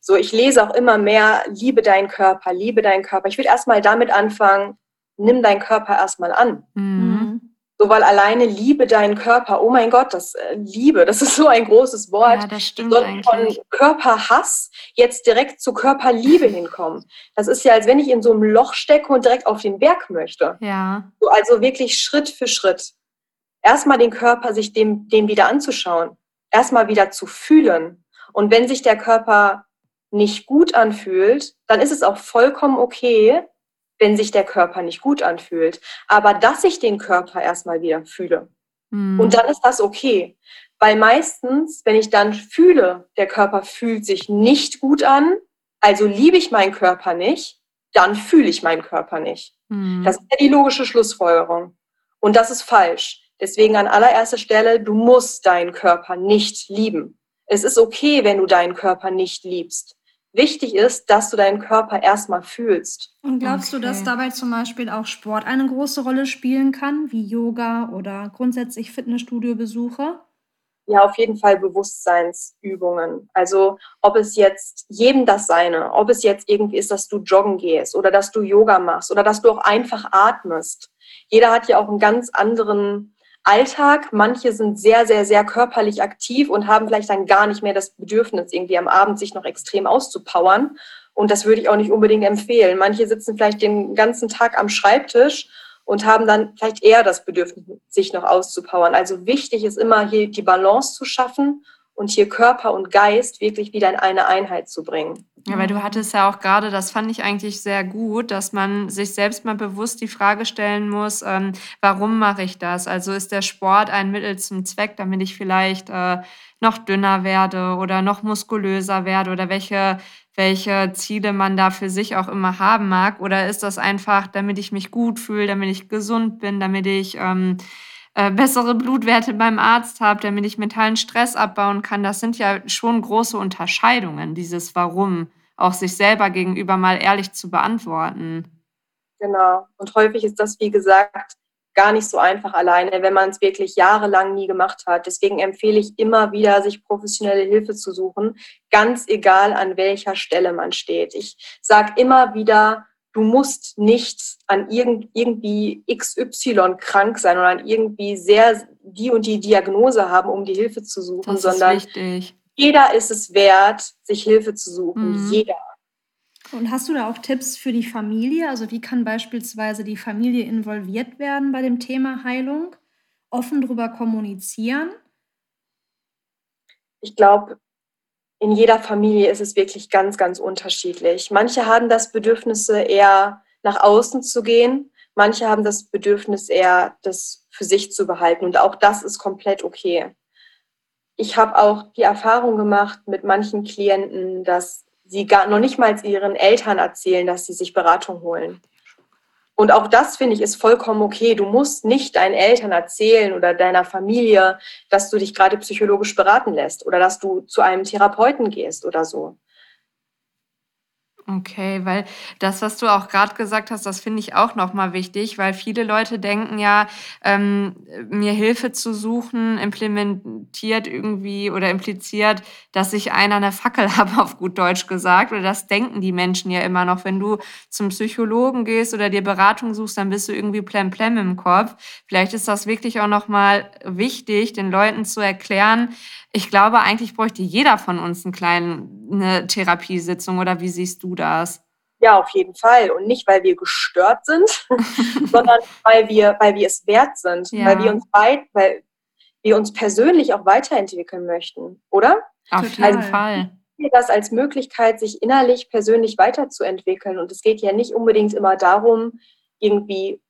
So, ich lese auch immer mehr, liebe deinen Körper, liebe deinen Körper. Ich würde erstmal damit anfangen, nimm deinen Körper erstmal an. Mhm. So, weil alleine liebe deinen Körper, oh mein Gott, das äh, Liebe, das ist so ein großes Wort. Ja, das stimmt eigentlich. Von Körperhass jetzt direkt zu Körperliebe hinkommen. Das ist ja, als wenn ich in so einem Loch stecke und direkt auf den Berg möchte. Ja. So, also wirklich Schritt für Schritt. Erstmal den Körper, sich dem, dem wieder anzuschauen. Erstmal wieder zu fühlen. Und wenn sich der Körper nicht gut anfühlt, dann ist es auch vollkommen okay, wenn sich der Körper nicht gut anfühlt. Aber dass ich den Körper erstmal wieder fühle. Mhm. Und dann ist das okay. Weil meistens, wenn ich dann fühle, der Körper fühlt sich nicht gut an, also liebe ich meinen Körper nicht, dann fühle ich meinen Körper nicht. Mhm. Das ist ja die logische Schlussfolgerung. Und das ist falsch. Deswegen an allererster Stelle, du musst deinen Körper nicht lieben. Es ist okay, wenn du deinen Körper nicht liebst wichtig ist, dass du deinen Körper erstmal fühlst. Und glaubst okay. du, dass dabei zum Beispiel auch Sport eine große Rolle spielen kann, wie Yoga oder grundsätzlich Fitnessstudio-Besuche? Ja, auf jeden Fall Bewusstseinsübungen. Also ob es jetzt jedem das seine, ob es jetzt irgendwie ist, dass du joggen gehst oder dass du Yoga machst oder dass du auch einfach atmest. Jeder hat ja auch einen ganz anderen Alltag. Manche sind sehr, sehr, sehr körperlich aktiv und haben vielleicht dann gar nicht mehr das Bedürfnis, irgendwie am Abend sich noch extrem auszupowern. Und das würde ich auch nicht unbedingt empfehlen. Manche sitzen vielleicht den ganzen Tag am Schreibtisch und haben dann vielleicht eher das Bedürfnis, sich noch auszupowern. Also wichtig ist immer hier die Balance zu schaffen und hier Körper und Geist wirklich wieder in eine Einheit zu bringen. Ja, weil du hattest ja auch gerade, das fand ich eigentlich sehr gut, dass man sich selbst mal bewusst die Frage stellen muss, ähm, warum mache ich das? Also ist der Sport ein Mittel zum Zweck, damit ich vielleicht äh, noch dünner werde oder noch muskulöser werde oder welche, welche Ziele man da für sich auch immer haben mag? Oder ist das einfach, damit ich mich gut fühle, damit ich gesund bin, damit ich... Ähm, äh, bessere Blutwerte beim Arzt habe, damit ich mentalen Stress abbauen kann. Das sind ja schon große Unterscheidungen, dieses Warum, auch sich selber gegenüber mal ehrlich zu beantworten. Genau. Und häufig ist das, wie gesagt, gar nicht so einfach alleine, wenn man es wirklich jahrelang nie gemacht hat. Deswegen empfehle ich immer wieder, sich professionelle Hilfe zu suchen, ganz egal an welcher Stelle man steht. Ich sage immer wieder, du musst nicht an irgend, irgendwie XY krank sein oder an irgendwie sehr die und die Diagnose haben, um die Hilfe zu suchen, das sondern wichtig. jeder ist es wert, sich Hilfe zu suchen. Mhm. Jeder. Und hast du da auch Tipps für die Familie? Also wie kann beispielsweise die Familie involviert werden bei dem Thema Heilung? Offen darüber kommunizieren? Ich glaube, in jeder Familie ist es wirklich ganz, ganz unterschiedlich. Manche haben das Bedürfnis, eher nach außen zu gehen. Manche haben das Bedürfnis, eher das für sich zu behalten. Und auch das ist komplett okay. Ich habe auch die Erfahrung gemacht mit manchen Klienten, dass sie gar noch nicht mal ihren Eltern erzählen, dass sie sich Beratung holen. Und auch das finde ich ist vollkommen okay. Du musst nicht deinen Eltern erzählen oder deiner Familie, dass du dich gerade psychologisch beraten lässt oder dass du zu einem Therapeuten gehst oder so. Okay, weil das, was du auch gerade gesagt hast, das finde ich auch nochmal wichtig, weil viele Leute denken ja, ähm, mir Hilfe zu suchen implementiert irgendwie oder impliziert, dass ich einer eine Fackel habe, auf gut Deutsch gesagt. Oder das denken die Menschen ja immer noch. Wenn du zum Psychologen gehst oder dir Beratung suchst, dann bist du irgendwie plemplem im Kopf. Vielleicht ist das wirklich auch nochmal wichtig, den Leuten zu erklären, ich glaube, eigentlich bräuchte jeder von uns eine kleine eine Therapiesitzung oder wie siehst du das? Ja, auf jeden Fall. Und nicht, weil wir gestört sind, sondern weil wir, weil wir es wert sind, ja. weil wir uns weit, weil wir uns persönlich auch weiterentwickeln möchten, oder? Auf jeden also, Fall. Das als Möglichkeit, sich innerlich persönlich weiterzuentwickeln. Und es geht ja nicht unbedingt immer darum, irgendwie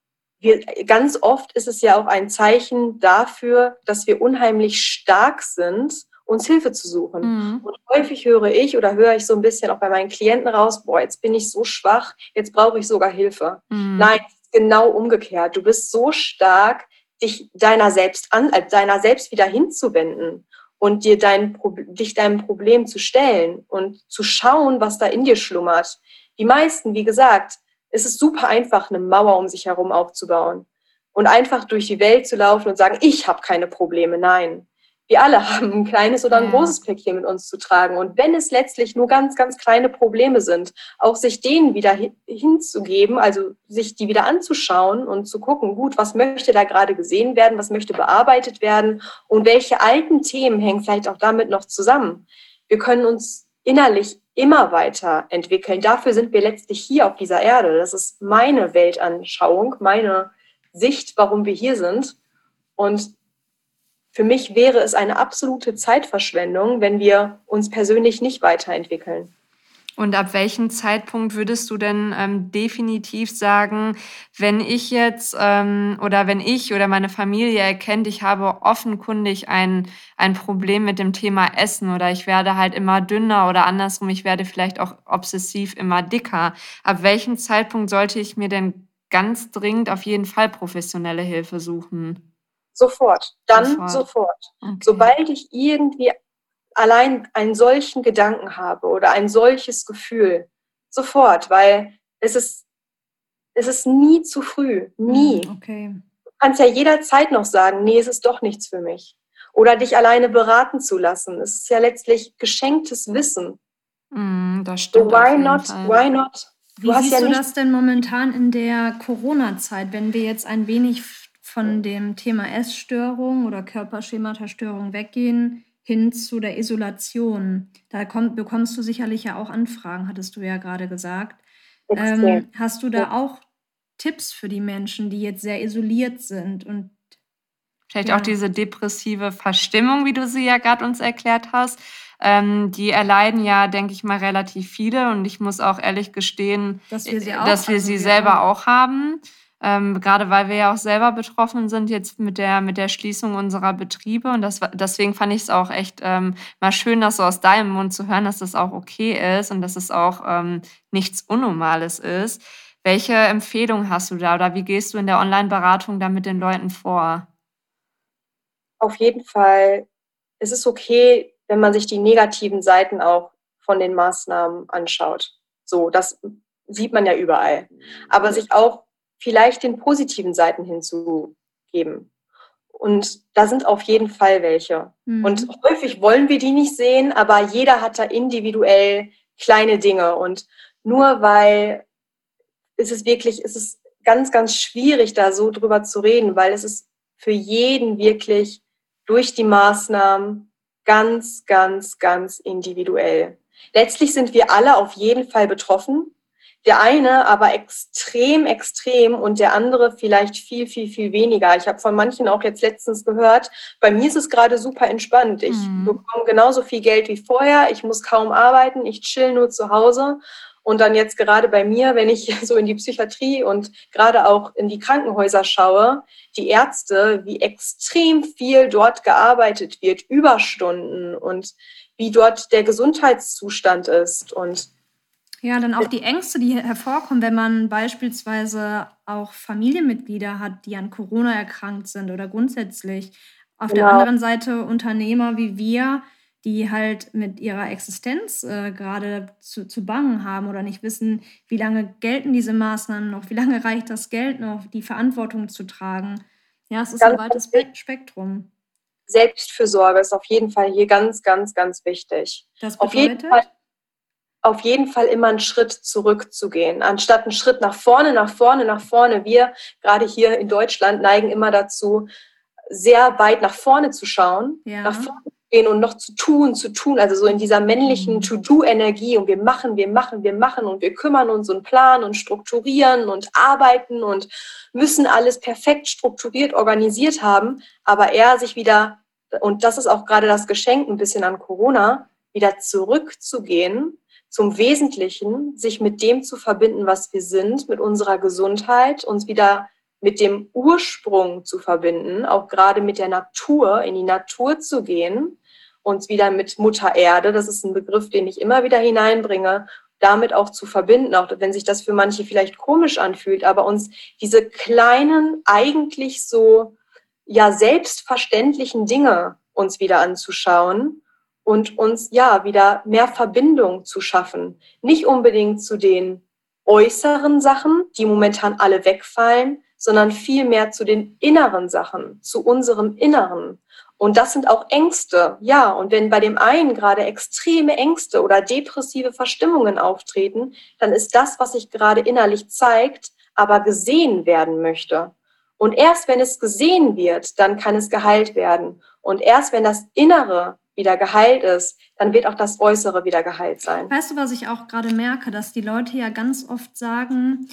wir, ganz oft ist es ja auch ein Zeichen dafür, dass wir unheimlich stark sind, uns Hilfe zu suchen. Mhm. Und häufig höre ich oder höre ich so ein bisschen auch bei meinen Klienten raus, boah, jetzt bin ich so schwach, jetzt brauche ich sogar Hilfe. Mhm. Nein, genau umgekehrt. Du bist so stark, dich deiner selbst an, äh, deiner selbst wieder hinzuwenden und dir dein, dich deinem Problem zu stellen und zu schauen, was da in dir schlummert. Die meisten, wie gesagt, es ist super einfach, eine Mauer um sich herum aufzubauen und einfach durch die Welt zu laufen und sagen, ich habe keine Probleme. Nein, wir alle haben ein kleines oder ein ja. großes Päckchen mit uns zu tragen. Und wenn es letztlich nur ganz, ganz kleine Probleme sind, auch sich denen wieder hinzugeben, also sich die wieder anzuschauen und zu gucken, gut, was möchte da gerade gesehen werden, was möchte bearbeitet werden und welche alten Themen hängen vielleicht auch damit noch zusammen. Wir können uns innerlich immer weiter entwickeln. Dafür sind wir letztlich hier auf dieser Erde. Das ist meine Weltanschauung, meine Sicht, warum wir hier sind. Und für mich wäre es eine absolute Zeitverschwendung, wenn wir uns persönlich nicht weiterentwickeln. Und ab welchem Zeitpunkt würdest du denn ähm, definitiv sagen, wenn ich jetzt ähm, oder wenn ich oder meine Familie erkennt, ich habe offenkundig ein, ein Problem mit dem Thema Essen oder ich werde halt immer dünner oder andersrum, ich werde vielleicht auch obsessiv immer dicker. Ab welchem Zeitpunkt sollte ich mir denn ganz dringend auf jeden Fall professionelle Hilfe suchen? Sofort, dann sofort. sofort. Okay. Sobald ich irgendwie allein einen solchen Gedanken habe oder ein solches Gefühl, sofort, weil es ist, es ist nie zu früh, nie. Hm, okay. Du kannst ja jederzeit noch sagen, nee, es ist doch nichts für mich. Oder dich alleine beraten zu lassen. Es ist ja letztlich geschenktes Wissen. Mm, das stimmt. So why not? Fall. Why not? Du Wie siehst ja du das denn momentan in der Corona-Zeit, wenn wir jetzt ein wenig von dem Thema Essstörung oder Körperschemata-Störung weggehen? Hin zu der Isolation. Da kommt, bekommst du sicherlich ja auch Anfragen, hattest du ja gerade gesagt. Ähm, hast du da auch Tipps für die Menschen, die jetzt sehr isoliert sind und Vielleicht ja. auch diese depressive Verstimmung, wie du sie ja gerade uns erklärt hast. Ähm, die erleiden ja, denke ich mal, relativ viele. Und ich muss auch ehrlich gestehen, dass wir sie, äh, auch, dass wir also sie selber auch haben. Ähm, gerade weil wir ja auch selber betroffen sind jetzt mit der, mit der Schließung unserer Betriebe. Und das, deswegen fand ich es auch echt ähm, mal schön, das so aus deinem Mund zu hören, dass das auch okay ist und dass es auch ähm, nichts Unnormales ist. Welche Empfehlung hast du da oder wie gehst du in der Online-Beratung da mit den Leuten vor? Auf jeden Fall ist es okay, wenn man sich die negativen Seiten auch von den Maßnahmen anschaut. So, das sieht man ja überall. Aber sich auch vielleicht den positiven Seiten hinzugeben. Und da sind auf jeden Fall welche. Mhm. Und häufig wollen wir die nicht sehen, aber jeder hat da individuell kleine Dinge. Und nur weil ist es wirklich, ist es ganz, ganz schwierig, da so drüber zu reden, weil es ist für jeden wirklich durch die Maßnahmen ganz, ganz, ganz individuell. Letztlich sind wir alle auf jeden Fall betroffen. Der eine aber extrem, extrem und der andere vielleicht viel, viel, viel weniger. Ich habe von manchen auch jetzt letztens gehört, bei mir ist es gerade super entspannt. Ich mhm. bekomme genauso viel Geld wie vorher, ich muss kaum arbeiten, ich chill nur zu Hause. Und dann jetzt gerade bei mir, wenn ich so in die Psychiatrie und gerade auch in die Krankenhäuser schaue, die Ärzte, wie extrem viel dort gearbeitet wird, Überstunden und wie dort der Gesundheitszustand ist. Und ja, dann auch die Ängste, die hervorkommen, wenn man beispielsweise auch Familienmitglieder hat, die an Corona erkrankt sind oder grundsätzlich. Auf ja. der anderen Seite Unternehmer wie wir, die halt mit ihrer Existenz äh, gerade zu, zu bangen haben oder nicht wissen, wie lange gelten diese Maßnahmen noch, wie lange reicht das Geld noch, die Verantwortung zu tragen. Ja, es ist ganz ein weites Spektrum. Selbstfürsorge ist auf jeden Fall hier ganz, ganz, ganz wichtig. Das bedeutet? Auf jeden Fall, auf jeden Fall immer einen Schritt zurückzugehen, anstatt einen Schritt nach vorne, nach vorne, nach vorne. Wir gerade hier in Deutschland neigen immer dazu, sehr weit nach vorne zu schauen, ja. nach vorne zu gehen und noch zu tun, zu tun, also so in dieser männlichen mhm. To-Do-Energie und wir machen, wir machen, wir machen und wir kümmern uns und planen und strukturieren und arbeiten und müssen alles perfekt strukturiert, organisiert haben, aber er sich wieder, und das ist auch gerade das Geschenk ein bisschen an Corona, wieder zurückzugehen zum Wesentlichen, sich mit dem zu verbinden, was wir sind, mit unserer Gesundheit, uns wieder mit dem Ursprung zu verbinden, auch gerade mit der Natur, in die Natur zu gehen, uns wieder mit Mutter Erde, das ist ein Begriff, den ich immer wieder hineinbringe, damit auch zu verbinden, auch wenn sich das für manche vielleicht komisch anfühlt, aber uns diese kleinen, eigentlich so ja selbstverständlichen Dinge uns wieder anzuschauen und uns ja wieder mehr Verbindung zu schaffen. Nicht unbedingt zu den äußeren Sachen, die momentan alle wegfallen, sondern vielmehr zu den inneren Sachen, zu unserem Inneren. Und das sind auch Ängste, ja. Und wenn bei dem einen gerade extreme Ängste oder depressive Verstimmungen auftreten, dann ist das, was sich gerade innerlich zeigt, aber gesehen werden möchte. Und erst wenn es gesehen wird, dann kann es geheilt werden. Und erst wenn das Innere wieder geheilt ist, dann wird auch das Äußere wieder geheilt sein. Weißt du, was ich auch gerade merke, dass die Leute ja ganz oft sagen,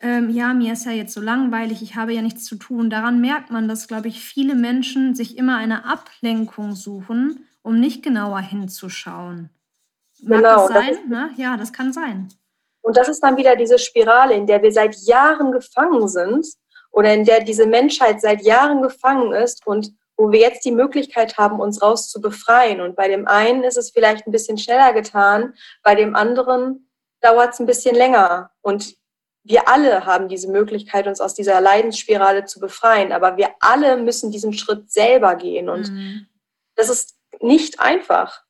ähm, ja, mir ist ja jetzt so langweilig, ich habe ja nichts zu tun. Daran merkt man, dass, glaube ich, viele Menschen sich immer eine Ablenkung suchen, um nicht genauer hinzuschauen. Mag genau, das sein? Das ne? Ja, das kann sein. Und das ist dann wieder diese Spirale, in der wir seit Jahren gefangen sind oder in der diese Menschheit seit Jahren gefangen ist und wo wir jetzt die Möglichkeit haben, uns raus zu befreien. Und bei dem einen ist es vielleicht ein bisschen schneller getan, bei dem anderen dauert es ein bisschen länger. Und wir alle haben diese Möglichkeit, uns aus dieser Leidensspirale zu befreien. Aber wir alle müssen diesen Schritt selber gehen. Und mhm. das ist nicht einfach.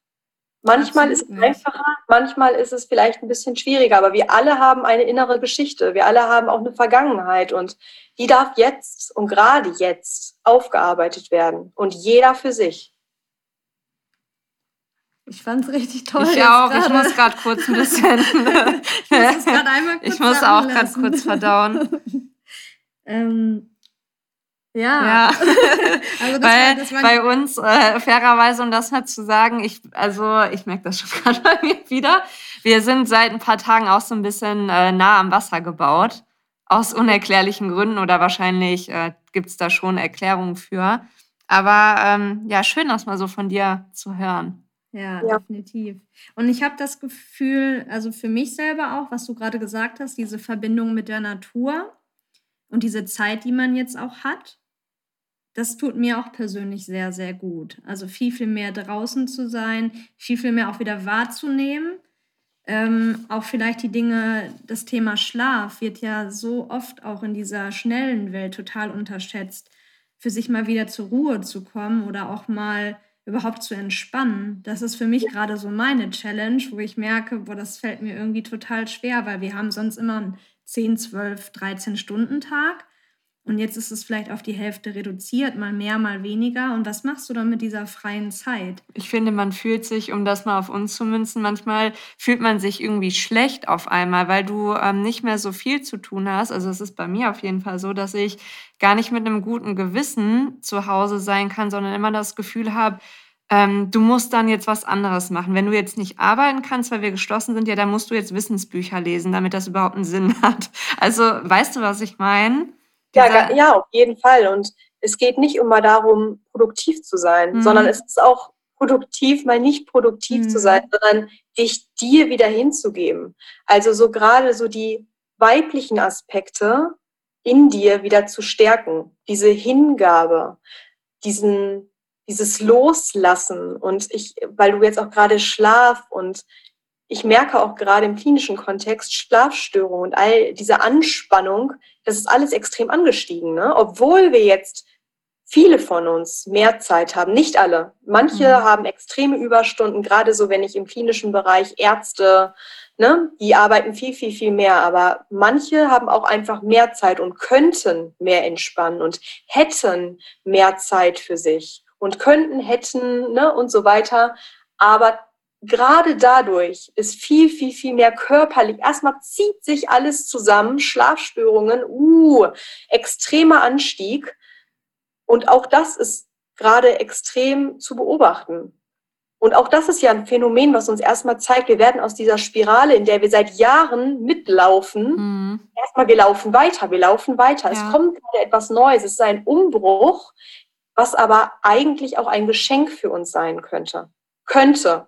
Manchmal ist es einfacher, manchmal ist es vielleicht ein bisschen schwieriger, aber wir alle haben eine innere Geschichte. Wir alle haben auch eine Vergangenheit und die darf jetzt und gerade jetzt aufgearbeitet werden und jeder für sich. Ich fand es richtig toll. Ich auch. Grade. Ich muss gerade kurz ein bisschen. ich muss, ich muss auch gerade kurz verdauen. ähm, ja. ja. also das Weil, war, das war bei uns, äh, fairerweise, um das mal zu sagen, ich, also ich merke das schon gerade bei mir wieder. Wir sind seit ein paar Tagen auch so ein bisschen äh, nah am Wasser gebaut. Aus unerklärlichen Gründen oder wahrscheinlich äh, gibt es da schon Erklärungen für. Aber ähm, ja, schön, das mal so von dir zu hören. Ja, ja. definitiv. Und ich habe das Gefühl, also für mich selber auch, was du gerade gesagt hast, diese Verbindung mit der Natur und diese Zeit, die man jetzt auch hat, das tut mir auch persönlich sehr, sehr gut. Also viel, viel mehr draußen zu sein, viel, viel mehr auch wieder wahrzunehmen. Ähm, auch vielleicht die Dinge, das Thema Schlaf wird ja so oft auch in dieser schnellen Welt total unterschätzt, für sich mal wieder zur Ruhe zu kommen oder auch mal überhaupt zu entspannen. Das ist für mich gerade so meine Challenge, wo ich merke, boah, das fällt mir irgendwie total schwer, weil wir haben sonst immer einen 10, 12, 13 Stunden Tag. Und jetzt ist es vielleicht auf die Hälfte reduziert, mal mehr, mal weniger. Und was machst du dann mit dieser freien Zeit? Ich finde, man fühlt sich, um das mal auf uns zu münzen, manchmal fühlt man sich irgendwie schlecht auf einmal, weil du ähm, nicht mehr so viel zu tun hast. Also es ist bei mir auf jeden Fall so, dass ich gar nicht mit einem guten Gewissen zu Hause sein kann, sondern immer das Gefühl habe, ähm, du musst dann jetzt was anderes machen. Wenn du jetzt nicht arbeiten kannst, weil wir geschlossen sind, ja, dann musst du jetzt Wissensbücher lesen, damit das überhaupt einen Sinn hat. Also, weißt du, was ich meine? Ja, ja, auf jeden Fall. Und es geht nicht immer darum, produktiv zu sein, mhm. sondern es ist auch produktiv, mal nicht produktiv mhm. zu sein, sondern dich dir wieder hinzugeben. Also so gerade so die weiblichen Aspekte in dir wieder zu stärken, diese Hingabe, diesen, dieses Loslassen und ich, weil du jetzt auch gerade Schlaf und ich merke auch gerade im klinischen Kontext Schlafstörungen und all diese Anspannung, das ist alles extrem angestiegen, ne? obwohl wir jetzt viele von uns mehr Zeit haben. Nicht alle. Manche mhm. haben extreme Überstunden, gerade so, wenn ich im klinischen Bereich Ärzte, ne, die arbeiten viel, viel, viel mehr. Aber manche haben auch einfach mehr Zeit und könnten mehr entspannen und hätten mehr Zeit für sich und könnten, hätten ne, und so weiter. Aber gerade dadurch ist viel, viel, viel mehr körperlich. Erstmal zieht sich alles zusammen, Schlafstörungen, uh, extremer Anstieg. Und auch das ist gerade extrem zu beobachten. Und auch das ist ja ein Phänomen, was uns erstmal zeigt, wir werden aus dieser Spirale, in der wir seit Jahren mitlaufen, mhm. erstmal wir laufen weiter, wir laufen weiter. Ja. Es kommt gerade etwas Neues, es ist ein Umbruch, was aber eigentlich auch ein Geschenk für uns sein könnte. Könnte.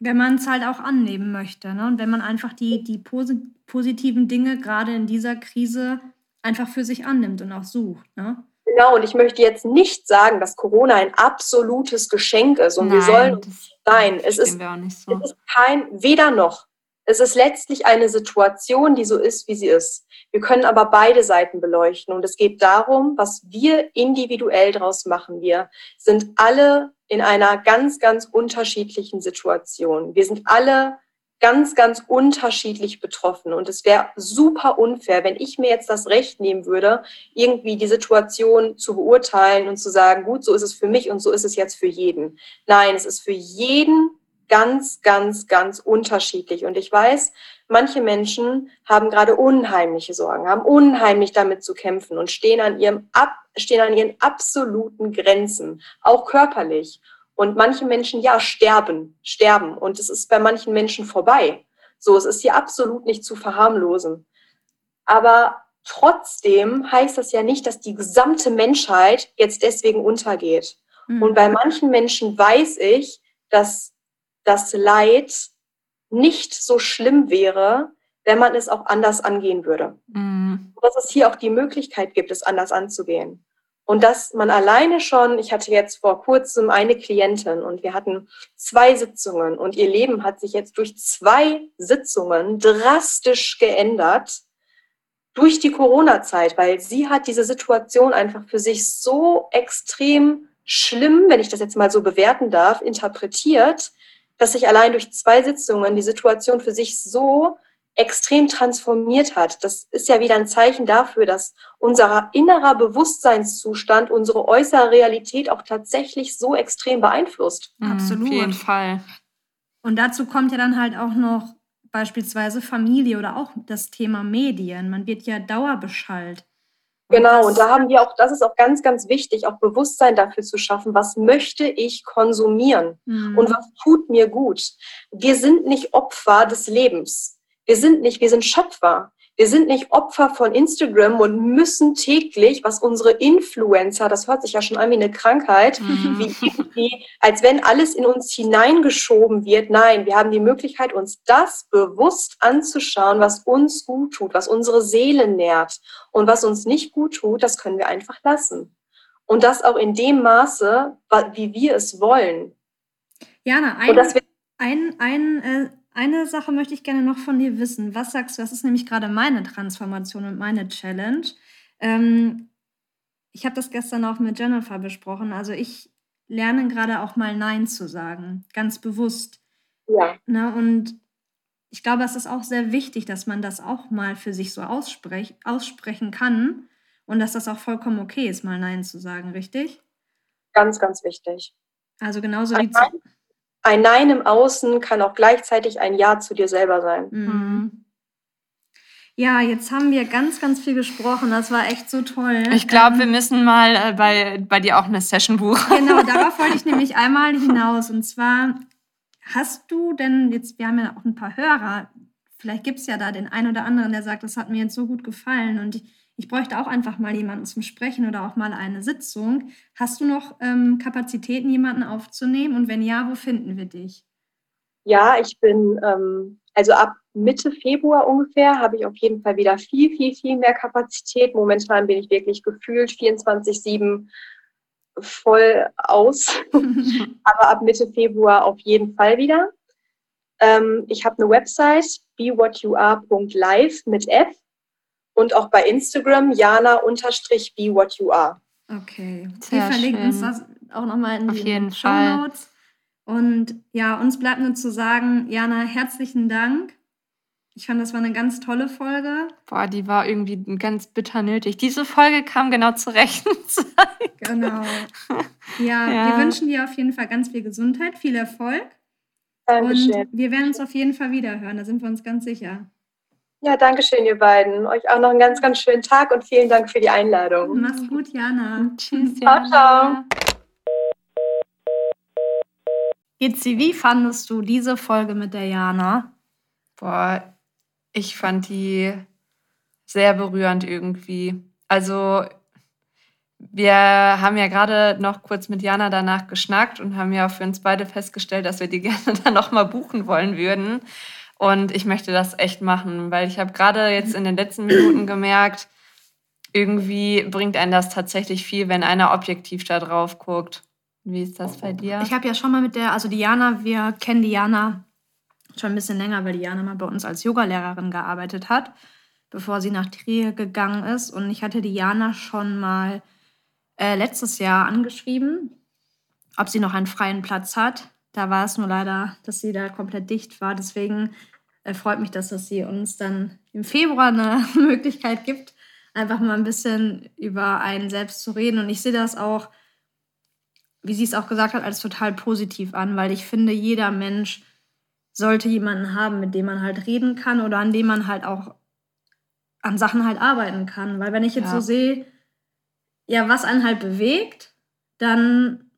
Wenn man es halt auch annehmen möchte. Ne? Und wenn man einfach die, die posi positiven Dinge gerade in dieser Krise einfach für sich annimmt und auch sucht. Ne? Genau, und ich möchte jetzt nicht sagen, dass Corona ein absolutes Geschenk ist und Nein, wir sollen sein. Es ist, so. es ist kein weder noch. Es ist letztlich eine Situation, die so ist, wie sie ist. Wir können aber beide Seiten beleuchten und es geht darum, was wir individuell daraus machen. Wir sind alle in einer ganz, ganz unterschiedlichen Situation. Wir sind alle ganz, ganz unterschiedlich betroffen. Und es wäre super unfair, wenn ich mir jetzt das Recht nehmen würde, irgendwie die Situation zu beurteilen und zu sagen, gut, so ist es für mich und so ist es jetzt für jeden. Nein, es ist für jeden ganz, ganz, ganz unterschiedlich. Und ich weiß, manche Menschen haben gerade unheimliche Sorgen, haben unheimlich damit zu kämpfen und stehen an ihrem Ab, stehen an ihren absoluten Grenzen, auch körperlich. Und manche Menschen, ja, sterben, sterben. Und es ist bei manchen Menschen vorbei. So, es ist hier absolut nicht zu verharmlosen. Aber trotzdem heißt das ja nicht, dass die gesamte Menschheit jetzt deswegen untergeht. Mhm. Und bei manchen Menschen weiß ich, dass das Leid nicht so schlimm wäre, wenn man es auch anders angehen würde. Mhm. Dass es hier auch die Möglichkeit gibt, es anders anzugehen. Und dass man alleine schon, ich hatte jetzt vor kurzem eine Klientin und wir hatten zwei Sitzungen und ihr Leben hat sich jetzt durch zwei Sitzungen drastisch geändert durch die Corona-Zeit, weil sie hat diese Situation einfach für sich so extrem schlimm, wenn ich das jetzt mal so bewerten darf, interpretiert, dass sich allein durch zwei Sitzungen die Situation für sich so extrem transformiert hat. Das ist ja wieder ein Zeichen dafür, dass unser innerer Bewusstseinszustand unsere äußere Realität auch tatsächlich so extrem beeinflusst. Mhm, Absolut. Auf jeden Fall. Und dazu kommt ja dann halt auch noch beispielsweise Familie oder auch das Thema Medien. Man wird ja dauerbeschallt. Genau, und da haben wir auch, das ist auch ganz, ganz wichtig, auch Bewusstsein dafür zu schaffen, was möchte ich konsumieren mhm. und was tut mir gut. Wir sind nicht Opfer des Lebens. Wir sind nicht, wir sind Schöpfer. Wir sind nicht Opfer von Instagram und müssen täglich, was unsere Influencer, das hört sich ja schon an wie eine Krankheit, mhm. wie, wie, als wenn alles in uns hineingeschoben wird. Nein, wir haben die Möglichkeit, uns das bewusst anzuschauen, was uns gut tut, was unsere Seele nährt. Und was uns nicht gut tut, das können wir einfach lassen. Und das auch in dem Maße, wie wir es wollen. Jana, ein, ein, ein äh eine Sache möchte ich gerne noch von dir wissen. Was sagst du? Das ist nämlich gerade meine Transformation und meine Challenge. Ähm, ich habe das gestern auch mit Jennifer besprochen. Also ich lerne gerade auch mal Nein zu sagen, ganz bewusst. Ja. Ne? Und ich glaube, es ist auch sehr wichtig, dass man das auch mal für sich so aussprech aussprechen kann und dass das auch vollkommen okay ist, mal Nein zu sagen, richtig? Ganz, ganz wichtig. Also genauso wie zu ein Nein im Außen kann auch gleichzeitig ein Ja zu dir selber sein. Mhm. Ja, jetzt haben wir ganz, ganz viel gesprochen. Das war echt so toll. Ich glaube, ähm, wir müssen mal äh, bei, bei dir auch eine Session buchen. Genau, darauf wollte ich nämlich einmal hinaus. Und zwar, hast du denn, jetzt, wir haben ja auch ein paar Hörer, vielleicht gibt es ja da den einen oder anderen, der sagt, das hat mir jetzt so gut gefallen. Und ich, ich bräuchte auch einfach mal jemanden zum Sprechen oder auch mal eine Sitzung. Hast du noch ähm, Kapazitäten, jemanden aufzunehmen? Und wenn ja, wo finden wir dich? Ja, ich bin, ähm, also ab Mitte Februar ungefähr habe ich auf jeden Fall wieder viel, viel, viel mehr Kapazität. Momentan bin ich wirklich gefühlt 24-7 voll aus. Aber ab Mitte Februar auf jeden Fall wieder. Ähm, ich habe eine Website, bewhatyouare.live mit F und auch bei Instagram jana-be what you are. Okay. Sehr Wir verlinken schön. uns das auch nochmal in Auf die Show Notes. Und ja, uns bleibt nur zu sagen, Jana, herzlichen Dank. Ich fand, das war eine ganz tolle Folge. Boah, die war irgendwie ganz bitter nötig. Diese Folge kam genau zur rechten Zeit. Genau. Ja, ja, wir wünschen dir auf jeden Fall ganz viel Gesundheit, viel Erfolg. Dankeschön. Und wir werden uns auf jeden Fall wiederhören, da sind wir uns ganz sicher. Ja, danke schön, ihr beiden. Euch auch noch einen ganz, ganz schönen Tag und vielen Dank für die Einladung. Mach's gut, Jana. Tschüss, Jana. Ciao, ciao. Itzi, wie fandest du diese Folge mit der Jana? Boah, ich fand die sehr berührend irgendwie. Also, wir haben ja gerade noch kurz mit Jana danach geschnackt und haben ja für uns beide festgestellt, dass wir die gerne dann nochmal buchen wollen würden. Und ich möchte das echt machen, weil ich habe gerade jetzt in den letzten Minuten gemerkt, irgendwie bringt einen das tatsächlich viel, wenn einer objektiv da drauf guckt. Wie ist das bei dir? Ich habe ja schon mal mit der, also Diana, wir kennen Diana schon ein bisschen länger, weil Diana mal bei uns als Yogalehrerin gearbeitet hat, bevor sie nach Trier gegangen ist. Und ich hatte Diana schon mal äh, letztes Jahr angeschrieben, ob sie noch einen freien Platz hat. Da war es nur leider, dass sie da komplett dicht war. Deswegen freut mich, dass das sie uns dann im Februar eine Möglichkeit gibt, einfach mal ein bisschen über einen selbst zu reden. Und ich sehe das auch, wie sie es auch gesagt hat, als total positiv an, weil ich finde, jeder Mensch sollte jemanden haben, mit dem man halt reden kann oder an dem man halt auch an Sachen halt arbeiten kann. Weil wenn ich jetzt ja. so sehe, ja, was einen halt bewegt, dann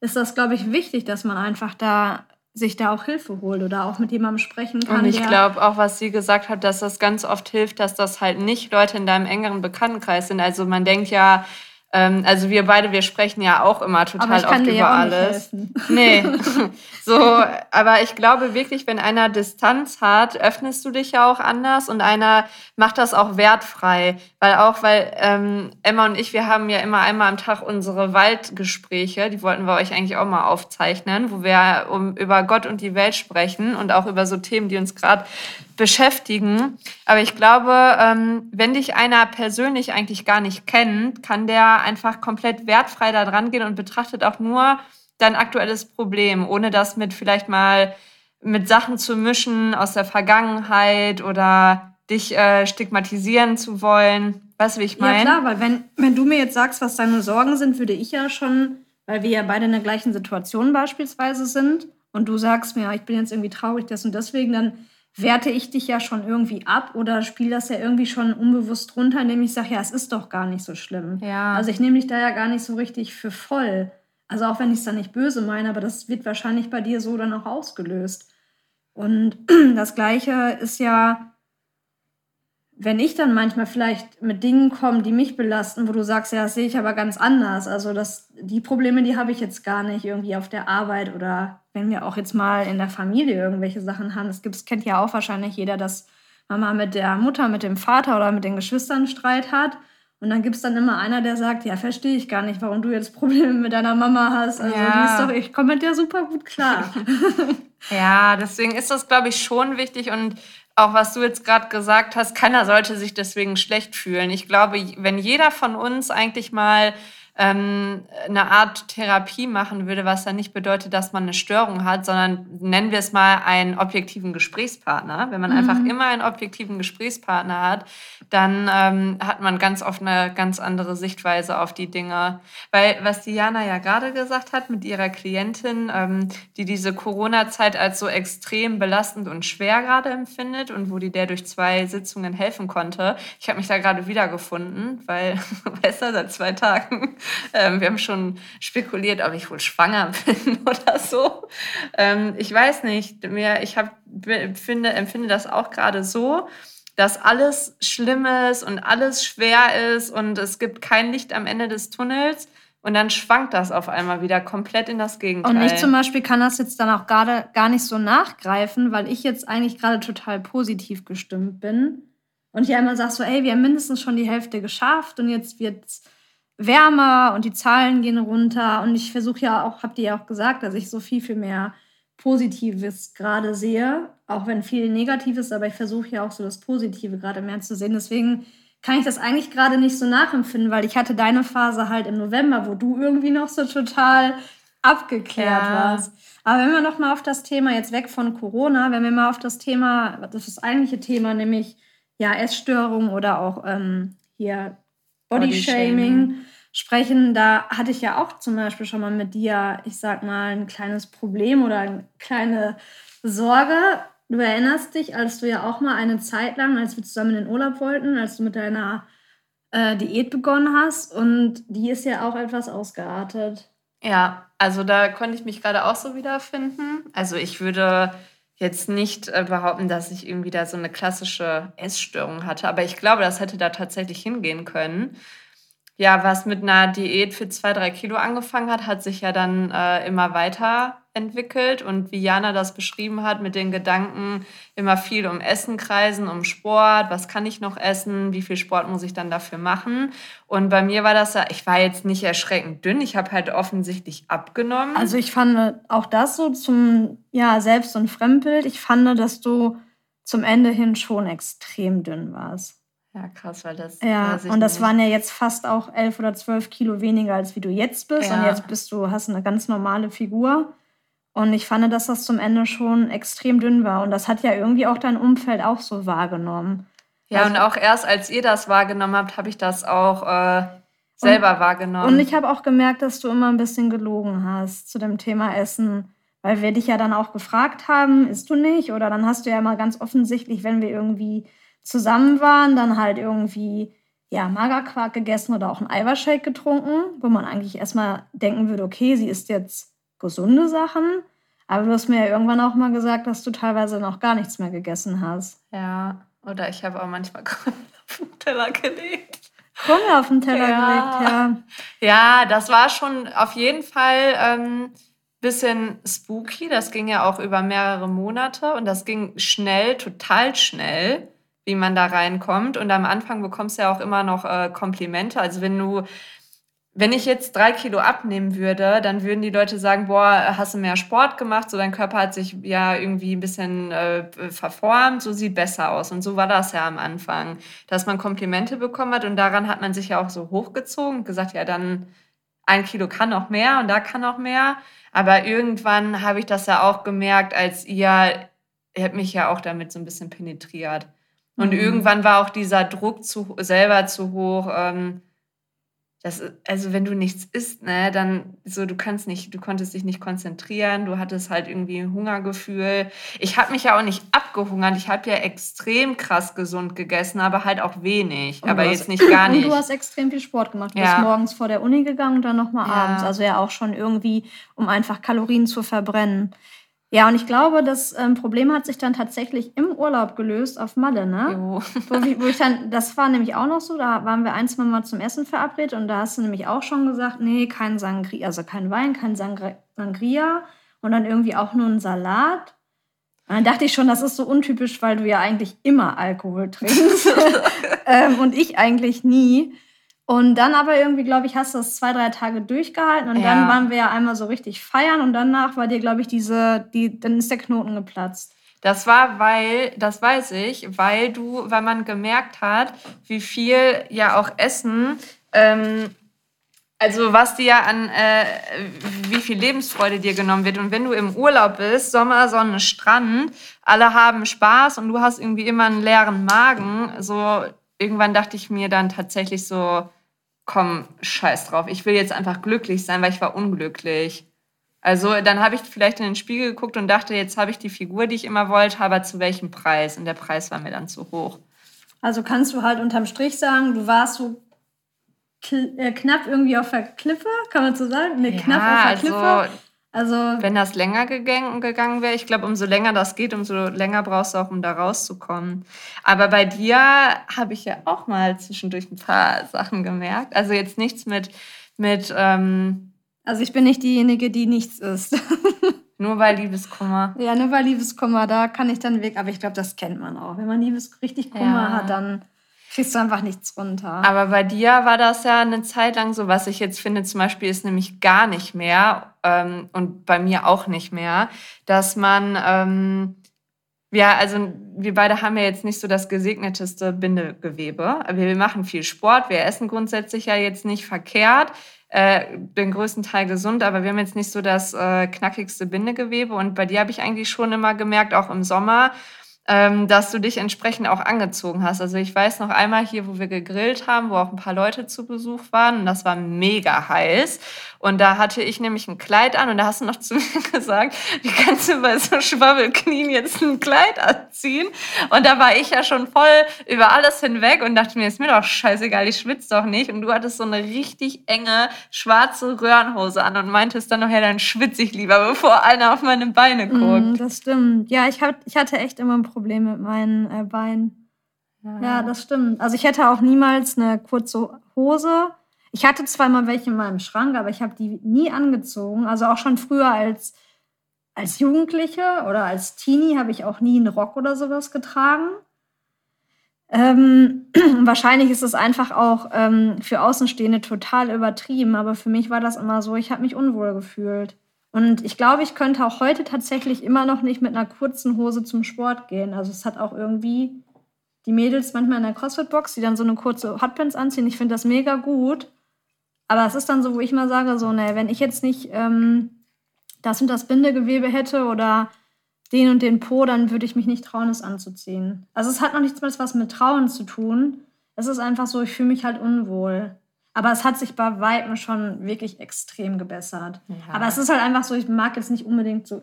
ist das, glaube ich, wichtig, dass man einfach da sich da auch Hilfe holt oder auch mit jemandem sprechen kann. Und ich glaube auch, was sie gesagt hat, dass das ganz oft hilft, dass das halt nicht Leute in deinem engeren Bekanntenkreis sind. Also man denkt ja, also wir beide, wir sprechen ja auch immer total oft über ja alles. Nee. so, aber ich glaube wirklich, wenn einer Distanz hat, öffnest du dich ja auch anders und einer macht das auch wertfrei. Weil auch, weil ähm, Emma und ich, wir haben ja immer einmal am Tag unsere Waldgespräche, die wollten wir euch eigentlich auch mal aufzeichnen, wo wir um, über Gott und die Welt sprechen und auch über so Themen, die uns gerade beschäftigen. Aber ich glaube, ähm, wenn dich einer persönlich eigentlich gar nicht kennt, kann der einfach komplett wertfrei da dran gehen und betrachtet auch nur dein aktuelles Problem, ohne das mit vielleicht mal mit Sachen zu mischen aus der Vergangenheit oder dich äh, stigmatisieren zu wollen. Weißt du, wie ich meine? Ja, klar, weil wenn, wenn du mir jetzt sagst, was deine Sorgen sind, würde ich ja schon, weil wir ja beide in der gleichen Situation beispielsweise sind und du sagst mir, ich bin jetzt irgendwie traurig, das und deswegen, dann werte ich dich ja schon irgendwie ab oder spiele das ja irgendwie schon unbewusst runter, indem ich sage, ja, es ist doch gar nicht so schlimm. Ja. Also ich nehme dich da ja gar nicht so richtig für voll. Also auch wenn ich es dann nicht böse meine, aber das wird wahrscheinlich bei dir so dann auch ausgelöst. Und das Gleiche ist ja, wenn ich dann manchmal vielleicht mit Dingen komme, die mich belasten, wo du sagst, ja, das sehe ich aber ganz anders. Also das, die Probleme, die habe ich jetzt gar nicht irgendwie auf der Arbeit oder wenn wir auch jetzt mal in der Familie irgendwelche Sachen haben. Es gibt, kennt ja auch wahrscheinlich jeder, dass Mama mit der Mutter, mit dem Vater oder mit den Geschwistern Streit hat. Und dann gibt es dann immer einer, der sagt, ja, verstehe ich gar nicht, warum du jetzt Probleme mit deiner Mama hast. Also ja. die ist doch, ich komme mit der super gut klar. ja, deswegen ist das, glaube ich, schon wichtig und auch was du jetzt gerade gesagt hast, keiner sollte sich deswegen schlecht fühlen. Ich glaube, wenn jeder von uns eigentlich mal ähm, eine Art Therapie machen würde, was dann nicht bedeutet, dass man eine Störung hat, sondern nennen wir es mal einen objektiven Gesprächspartner. Wenn man mhm. einfach immer einen objektiven Gesprächspartner hat, dann ähm, hat man ganz oft eine ganz andere Sichtweise auf die Dinge. Weil was Diana ja gerade gesagt hat mit ihrer Klientin, ähm, die diese Corona-Zeit als so extrem belastend und schwer gerade empfindet und wo die der durch zwei Sitzungen helfen konnte. Ich habe mich da gerade wiedergefunden, weil, weißt du, seit zwei Tagen ähm, wir haben schon spekuliert, ob ich wohl schwanger bin oder so. Ähm, ich weiß nicht. Mir, ich hab, finde, empfinde das auch gerade so, dass alles schlimm ist und alles schwer ist und es gibt kein Licht am Ende des Tunnels. Und dann schwankt das auf einmal wieder komplett in das Gegenteil. Und ich zum Beispiel kann das jetzt dann auch gerade gar nicht so nachgreifen, weil ich jetzt eigentlich gerade total positiv gestimmt bin. Und ich einmal sage so, ey, wir haben mindestens schon die Hälfte geschafft und jetzt wird's wärmer und die Zahlen gehen runter. Und ich versuche ja auch, habt ihr ja auch gesagt, dass ich so viel, viel mehr Positives gerade sehe, auch wenn viel Negatives, aber ich versuche ja auch so das Positive gerade mehr zu sehen. Deswegen kann ich das eigentlich gerade nicht so nachempfinden, weil ich hatte deine Phase halt im November, wo du irgendwie noch so total abgeklärt ja. warst. Aber wenn wir noch mal auf das Thema jetzt weg von Corona, wenn wir mal auf das Thema, das ist das eigentliche Thema, nämlich ja Essstörung oder auch ähm, hier Bodyshaming Body sprechen, da hatte ich ja auch zum Beispiel schon mal mit dir, ich sag mal, ein kleines Problem oder eine kleine Sorge. Du erinnerst dich, als du ja auch mal eine Zeit lang, als wir zusammen in den Urlaub wollten, als du mit deiner äh, Diät begonnen hast und die ist ja auch etwas ausgeartet. Ja, also da konnte ich mich gerade auch so wiederfinden. Also ich würde jetzt nicht äh, behaupten, dass ich irgendwie da so eine klassische Essstörung hatte, aber ich glaube, das hätte da tatsächlich hingehen können ja, was mit einer Diät für zwei, drei Kilo angefangen hat, hat sich ja dann äh, immer weiterentwickelt. Und wie Jana das beschrieben hat, mit den Gedanken immer viel um Essen kreisen, um Sport, was kann ich noch essen, wie viel Sport muss ich dann dafür machen. Und bei mir war das ja, ich war jetzt nicht erschreckend dünn, ich habe halt offensichtlich abgenommen. Also ich fand auch das so zum, ja, Selbst- und Fremdbild, ich fand, dass du zum Ende hin schon extrem dünn warst. Ja, krass, weil das. Ja, und das nicht. waren ja jetzt fast auch elf oder zwölf Kilo weniger, als wie du jetzt bist. Ja. Und jetzt bist du, hast eine ganz normale Figur. Und ich fand, dass das zum Ende schon extrem dünn war. Und das hat ja irgendwie auch dein Umfeld auch so wahrgenommen. Ja, also, und auch erst als ihr das wahrgenommen habt, habe ich das auch äh, selber und, wahrgenommen. Und ich habe auch gemerkt, dass du immer ein bisschen gelogen hast zu dem Thema Essen. Weil wir dich ja dann auch gefragt haben, isst du nicht? Oder dann hast du ja mal ganz offensichtlich, wenn wir irgendwie zusammen waren, dann halt irgendwie ja, Magerquark gegessen oder auch einen Eiweißshake getrunken, wo man eigentlich erstmal denken würde, okay, sie isst jetzt gesunde Sachen. Aber du hast mir ja irgendwann auch mal gesagt, dass du teilweise noch gar nichts mehr gegessen hast. Ja, oder ich habe auch manchmal Krümel auf den Teller gelegt. Krümel auf den Teller ja. gelegt, ja. Ja, das war schon auf jeden Fall ein ähm, bisschen spooky. Das ging ja auch über mehrere Monate und das ging schnell, total schnell wie man da reinkommt. Und am Anfang bekommst du ja auch immer noch äh, Komplimente. Also wenn du, wenn ich jetzt drei Kilo abnehmen würde, dann würden die Leute sagen, boah, hast du mehr Sport gemacht, so dein Körper hat sich ja irgendwie ein bisschen äh, verformt, so sieht besser aus. Und so war das ja am Anfang, dass man Komplimente bekommen hat und daran hat man sich ja auch so hochgezogen und gesagt, ja, dann ein Kilo kann noch mehr und da kann noch mehr. Aber irgendwann habe ich das ja auch gemerkt, als ihr, ihr habt mich ja auch damit so ein bisschen penetriert. Und mhm. irgendwann war auch dieser Druck zu, selber zu hoch. Ähm, das, also wenn du nichts isst, ne, dann so, du kannst nicht, du konntest dich nicht konzentrieren, du hattest halt irgendwie ein Hungergefühl. Ich habe mich ja auch nicht abgehungert, ich habe ja extrem krass gesund gegessen, aber halt auch wenig, und aber jetzt hast, nicht gar nicht. Und du hast extrem viel Sport gemacht. Du ja. bist morgens vor der Uni gegangen und dann nochmal ja. abends. Also ja auch schon irgendwie, um einfach Kalorien zu verbrennen. Ja, und ich glaube, das ähm, Problem hat sich dann tatsächlich im Urlaub gelöst auf Malle, ne? Jo. Wo, wo ich dann, das war nämlich auch noch so, da waren wir ein, zwei Mal zum Essen verabredet und da hast du nämlich auch schon gesagt, nee, kein Sangria, also kein Wein, kein Sangria und dann irgendwie auch nur ein Salat. Und dann dachte ich schon, das ist so untypisch, weil du ja eigentlich immer Alkohol trinkst ähm, und ich eigentlich nie. Und dann aber irgendwie, glaube ich, hast du das zwei, drei Tage durchgehalten und ja. dann waren wir ja einmal so richtig feiern und danach war dir, glaube ich, diese, die, dann ist der Knoten geplatzt. Das war, weil, das weiß ich, weil du, weil man gemerkt hat, wie viel ja auch Essen, ähm, also was dir ja an, äh, wie viel Lebensfreude dir genommen wird. Und wenn du im Urlaub bist, Sommer, Sonne, Strand, alle haben Spaß und du hast irgendwie immer einen leeren Magen, so irgendwann dachte ich mir dann tatsächlich so, komm, scheiß drauf, ich will jetzt einfach glücklich sein, weil ich war unglücklich. Also dann habe ich vielleicht in den Spiegel geguckt und dachte, jetzt habe ich die Figur, die ich immer wollte, aber zu welchem Preis? Und der Preis war mir dann zu hoch. Also kannst du halt unterm Strich sagen, du warst so äh, knapp irgendwie auf der Klippe, kann man so sagen? Ne, ja, knapp auf der Klippe. Also also wenn das länger gegangen, gegangen wäre, ich glaube, umso länger das geht, umso länger brauchst du auch, um da rauszukommen. Aber bei dir habe ich ja auch mal zwischendurch ein paar Sachen gemerkt. Also jetzt nichts mit, mit ähm also ich bin nicht diejenige, die nichts isst. nur bei Liebeskummer. Ja, nur bei Liebeskummer, da kann ich dann weg. Aber ich glaube, das kennt man auch. Wenn man Liebes richtig Kummer ja. hat, dann kriegst du einfach nichts runter. Aber bei dir war das ja eine Zeit lang so, was ich jetzt finde, zum Beispiel ist nämlich gar nicht mehr ähm, und bei mir auch nicht mehr, dass man ähm, Ja, also wir beide haben ja jetzt nicht so das gesegneteste Bindegewebe. Wir machen viel Sport, wir essen grundsätzlich ja jetzt nicht verkehrt, äh, den größten Teil gesund, aber wir haben jetzt nicht so das äh, knackigste Bindegewebe. Und bei dir habe ich eigentlich schon immer gemerkt, auch im Sommer, ähm, dass du dich entsprechend auch angezogen hast. Also ich weiß noch einmal hier, wo wir gegrillt haben, wo auch ein paar Leute zu Besuch waren und das war mega heiß. Und da hatte ich nämlich ein Kleid an und da hast du noch zu mir gesagt, wie kannst du bei so Schwabbelknien jetzt ein Kleid anziehen? Und da war ich ja schon voll über alles hinweg und dachte mir, ist mir doch scheißegal, ich schwitze doch nicht. Und du hattest so eine richtig enge schwarze Röhrenhose an und meintest dann noch, ja, dann schwitze ich lieber, bevor einer auf meine Beine mm, guckt. Mm, das stimmt. Ja, ich, hab, ich hatte echt immer ein Problem Problem mit meinen äh, Beinen. Ja. ja, das stimmt. Also ich hätte auch niemals eine kurze Hose. Ich hatte zwar mal welche in meinem Schrank, aber ich habe die nie angezogen. Also auch schon früher als, als Jugendliche oder als Teenie habe ich auch nie einen Rock oder sowas getragen. Ähm, wahrscheinlich ist es einfach auch ähm, für Außenstehende total übertrieben, aber für mich war das immer so, ich habe mich unwohl gefühlt. Und ich glaube, ich könnte auch heute tatsächlich immer noch nicht mit einer kurzen Hose zum Sport gehen. Also es hat auch irgendwie die Mädels manchmal in der CrossFit-Box, die dann so eine kurze Hotpants anziehen. Ich finde das mega gut. Aber es ist dann so, wo ich mal sage, so, ne, wenn ich jetzt nicht ähm, das und das Bindegewebe hätte oder den und den Po, dann würde ich mich nicht trauen, es anzuziehen. Also es hat noch nichts mehr was mit Trauen zu tun. Es ist einfach so, ich fühle mich halt unwohl. Aber es hat sich bei Weitem schon wirklich extrem gebessert. Ja. Aber es ist halt einfach so, ich mag jetzt nicht unbedingt so.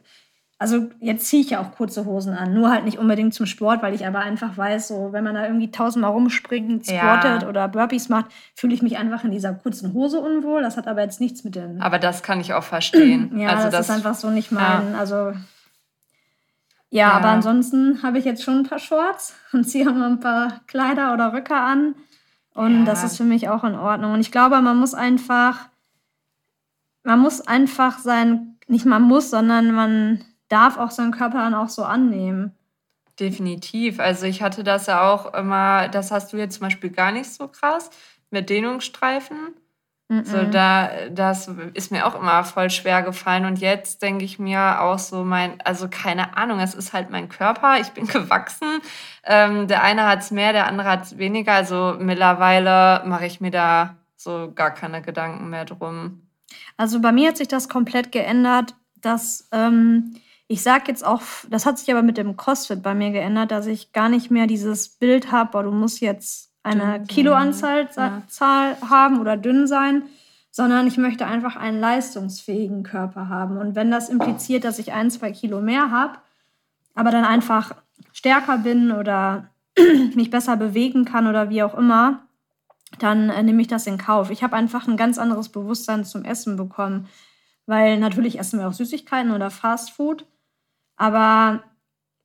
Also jetzt ziehe ich ja auch kurze Hosen an, nur halt nicht unbedingt zum Sport, weil ich aber einfach weiß, so wenn man da irgendwie tausendmal rumspringt, squattet ja. oder Burpees macht, fühle ich mich einfach in dieser kurzen Hose unwohl. Das hat aber jetzt nichts mit den. Aber das kann ich auch verstehen. ja, also das, das, ist einfach so nicht mein. Ja. Also ja, aber ansonsten habe ich jetzt schon ein paar Shorts und ziehe mal ein paar Kleider oder Röcke an. Und ja. das ist für mich auch in Ordnung. Und ich glaube, man muss einfach, man muss einfach sein, nicht man muss, sondern man darf auch seinen Körper dann auch so annehmen. Definitiv. Also ich hatte das ja auch immer, das hast du jetzt zum Beispiel gar nicht so krass mit Dehnungsstreifen. So, da, das ist mir auch immer voll schwer gefallen. Und jetzt denke ich mir auch so, mein, also keine Ahnung, es ist halt mein Körper, ich bin gewachsen. Ähm, der eine hat es mehr, der andere hat es weniger. Also mittlerweile mache ich mir da so gar keine Gedanken mehr drum. Also bei mir hat sich das komplett geändert, dass ähm, ich sage jetzt auch, das hat sich aber mit dem CrossFit bei mir geändert, dass ich gar nicht mehr dieses Bild habe, du musst jetzt eine Kiloanzahl ja. Zahl haben oder dünn sein, sondern ich möchte einfach einen leistungsfähigen Körper haben. Und wenn das impliziert, dass ich ein, zwei Kilo mehr habe, aber dann einfach stärker bin oder mich besser bewegen kann oder wie auch immer, dann äh, nehme ich das in Kauf. Ich habe einfach ein ganz anderes Bewusstsein zum Essen bekommen, weil natürlich essen wir auch Süßigkeiten oder Fast Food, aber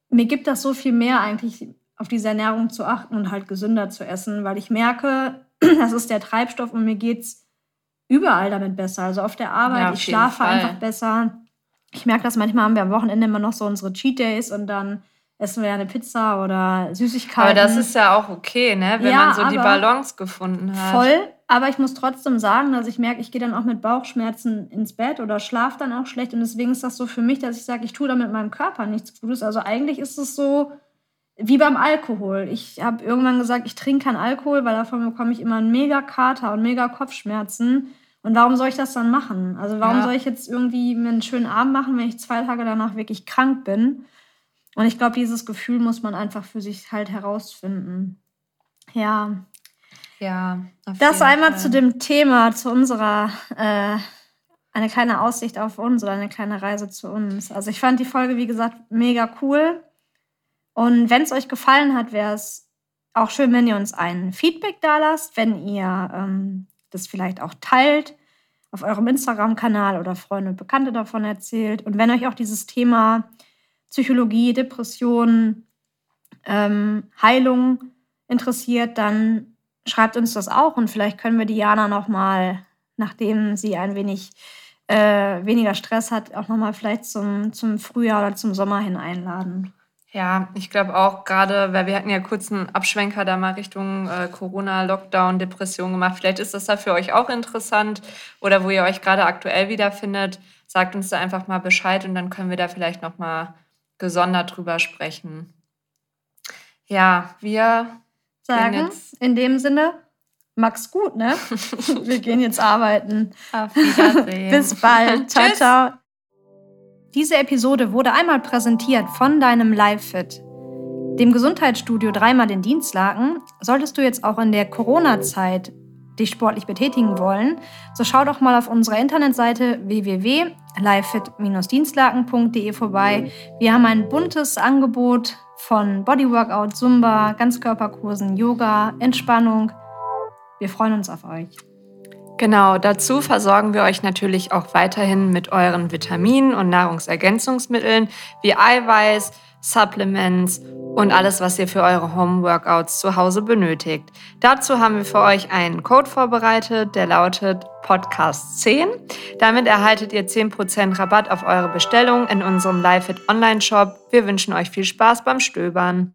mir gibt das so viel mehr eigentlich auf diese Ernährung zu achten und halt gesünder zu essen, weil ich merke, das ist der Treibstoff und mir geht es überall damit besser. Also auf der Arbeit, ja, auf ich schlafe Fall. einfach besser. Ich merke das manchmal haben wir am Wochenende immer noch so unsere Cheat Days und dann essen wir eine Pizza oder Süßigkeiten. Aber das ist ja auch okay, ne? wenn ja, man so die Balance gefunden hat. Voll, aber ich muss trotzdem sagen, dass ich merke, ich gehe dann auch mit Bauchschmerzen ins Bett oder schlafe dann auch schlecht. Und deswegen ist das so für mich, dass ich sage, ich tue da mit meinem Körper nichts Gutes. Also eigentlich ist es so, wie beim Alkohol. Ich habe irgendwann gesagt, ich trinke keinen Alkohol, weil davon bekomme ich immer einen mega Kater und mega Kopfschmerzen. Und warum soll ich das dann machen? Also warum ja. soll ich jetzt irgendwie mir einen schönen Abend machen, wenn ich zwei Tage danach wirklich krank bin? Und ich glaube, dieses Gefühl muss man einfach für sich halt herausfinden. Ja. Ja. das einmal Fall. zu dem Thema, zu unserer, äh, eine kleine Aussicht auf uns oder eine kleine Reise zu uns. Also ich fand die Folge, wie gesagt, mega cool. Und wenn es euch gefallen hat, wäre es auch schön, wenn ihr uns ein Feedback da lasst, wenn ihr ähm, das vielleicht auch teilt auf eurem Instagram-Kanal oder Freunde und Bekannte davon erzählt. Und wenn euch auch dieses Thema Psychologie, Depression, ähm, Heilung interessiert, dann schreibt uns das auch und vielleicht können wir Diana nochmal, nachdem sie ein wenig äh, weniger Stress hat, auch nochmal vielleicht zum, zum Frühjahr oder zum Sommer hin einladen. Ja, ich glaube auch gerade, weil wir hatten ja kurz einen Abschwenker da mal Richtung äh, Corona, Lockdown, Depression gemacht. Vielleicht ist das da für euch auch interessant oder wo ihr euch gerade aktuell wiederfindet. Sagt uns da einfach mal Bescheid und dann können wir da vielleicht noch mal gesondert drüber sprechen. Ja, wir sagen in dem Sinne, Max gut, ne? wir gehen jetzt arbeiten. Auf Wiedersehen. Bis bald. ciao, ciao. Diese Episode wurde einmal präsentiert von deinem LiveFit, dem Gesundheitsstudio dreimal den Dienstlaken. Solltest du jetzt auch in der Corona-Zeit dich sportlich betätigen wollen, so schau doch mal auf unserer Internetseite www.livefit-dienstlaken.de vorbei. Wir haben ein buntes Angebot von Bodyworkout, Zumba, Ganzkörperkursen, Yoga, Entspannung. Wir freuen uns auf euch. Genau, dazu versorgen wir euch natürlich auch weiterhin mit euren Vitaminen und Nahrungsergänzungsmitteln wie Eiweiß, Supplements und alles, was ihr für eure Home-Workouts zu Hause benötigt. Dazu haben wir für euch einen Code vorbereitet, der lautet Podcast10. Damit erhaltet ihr 10% Rabatt auf eure Bestellung in unserem LiveFit Online-Shop. Wir wünschen euch viel Spaß beim Stöbern.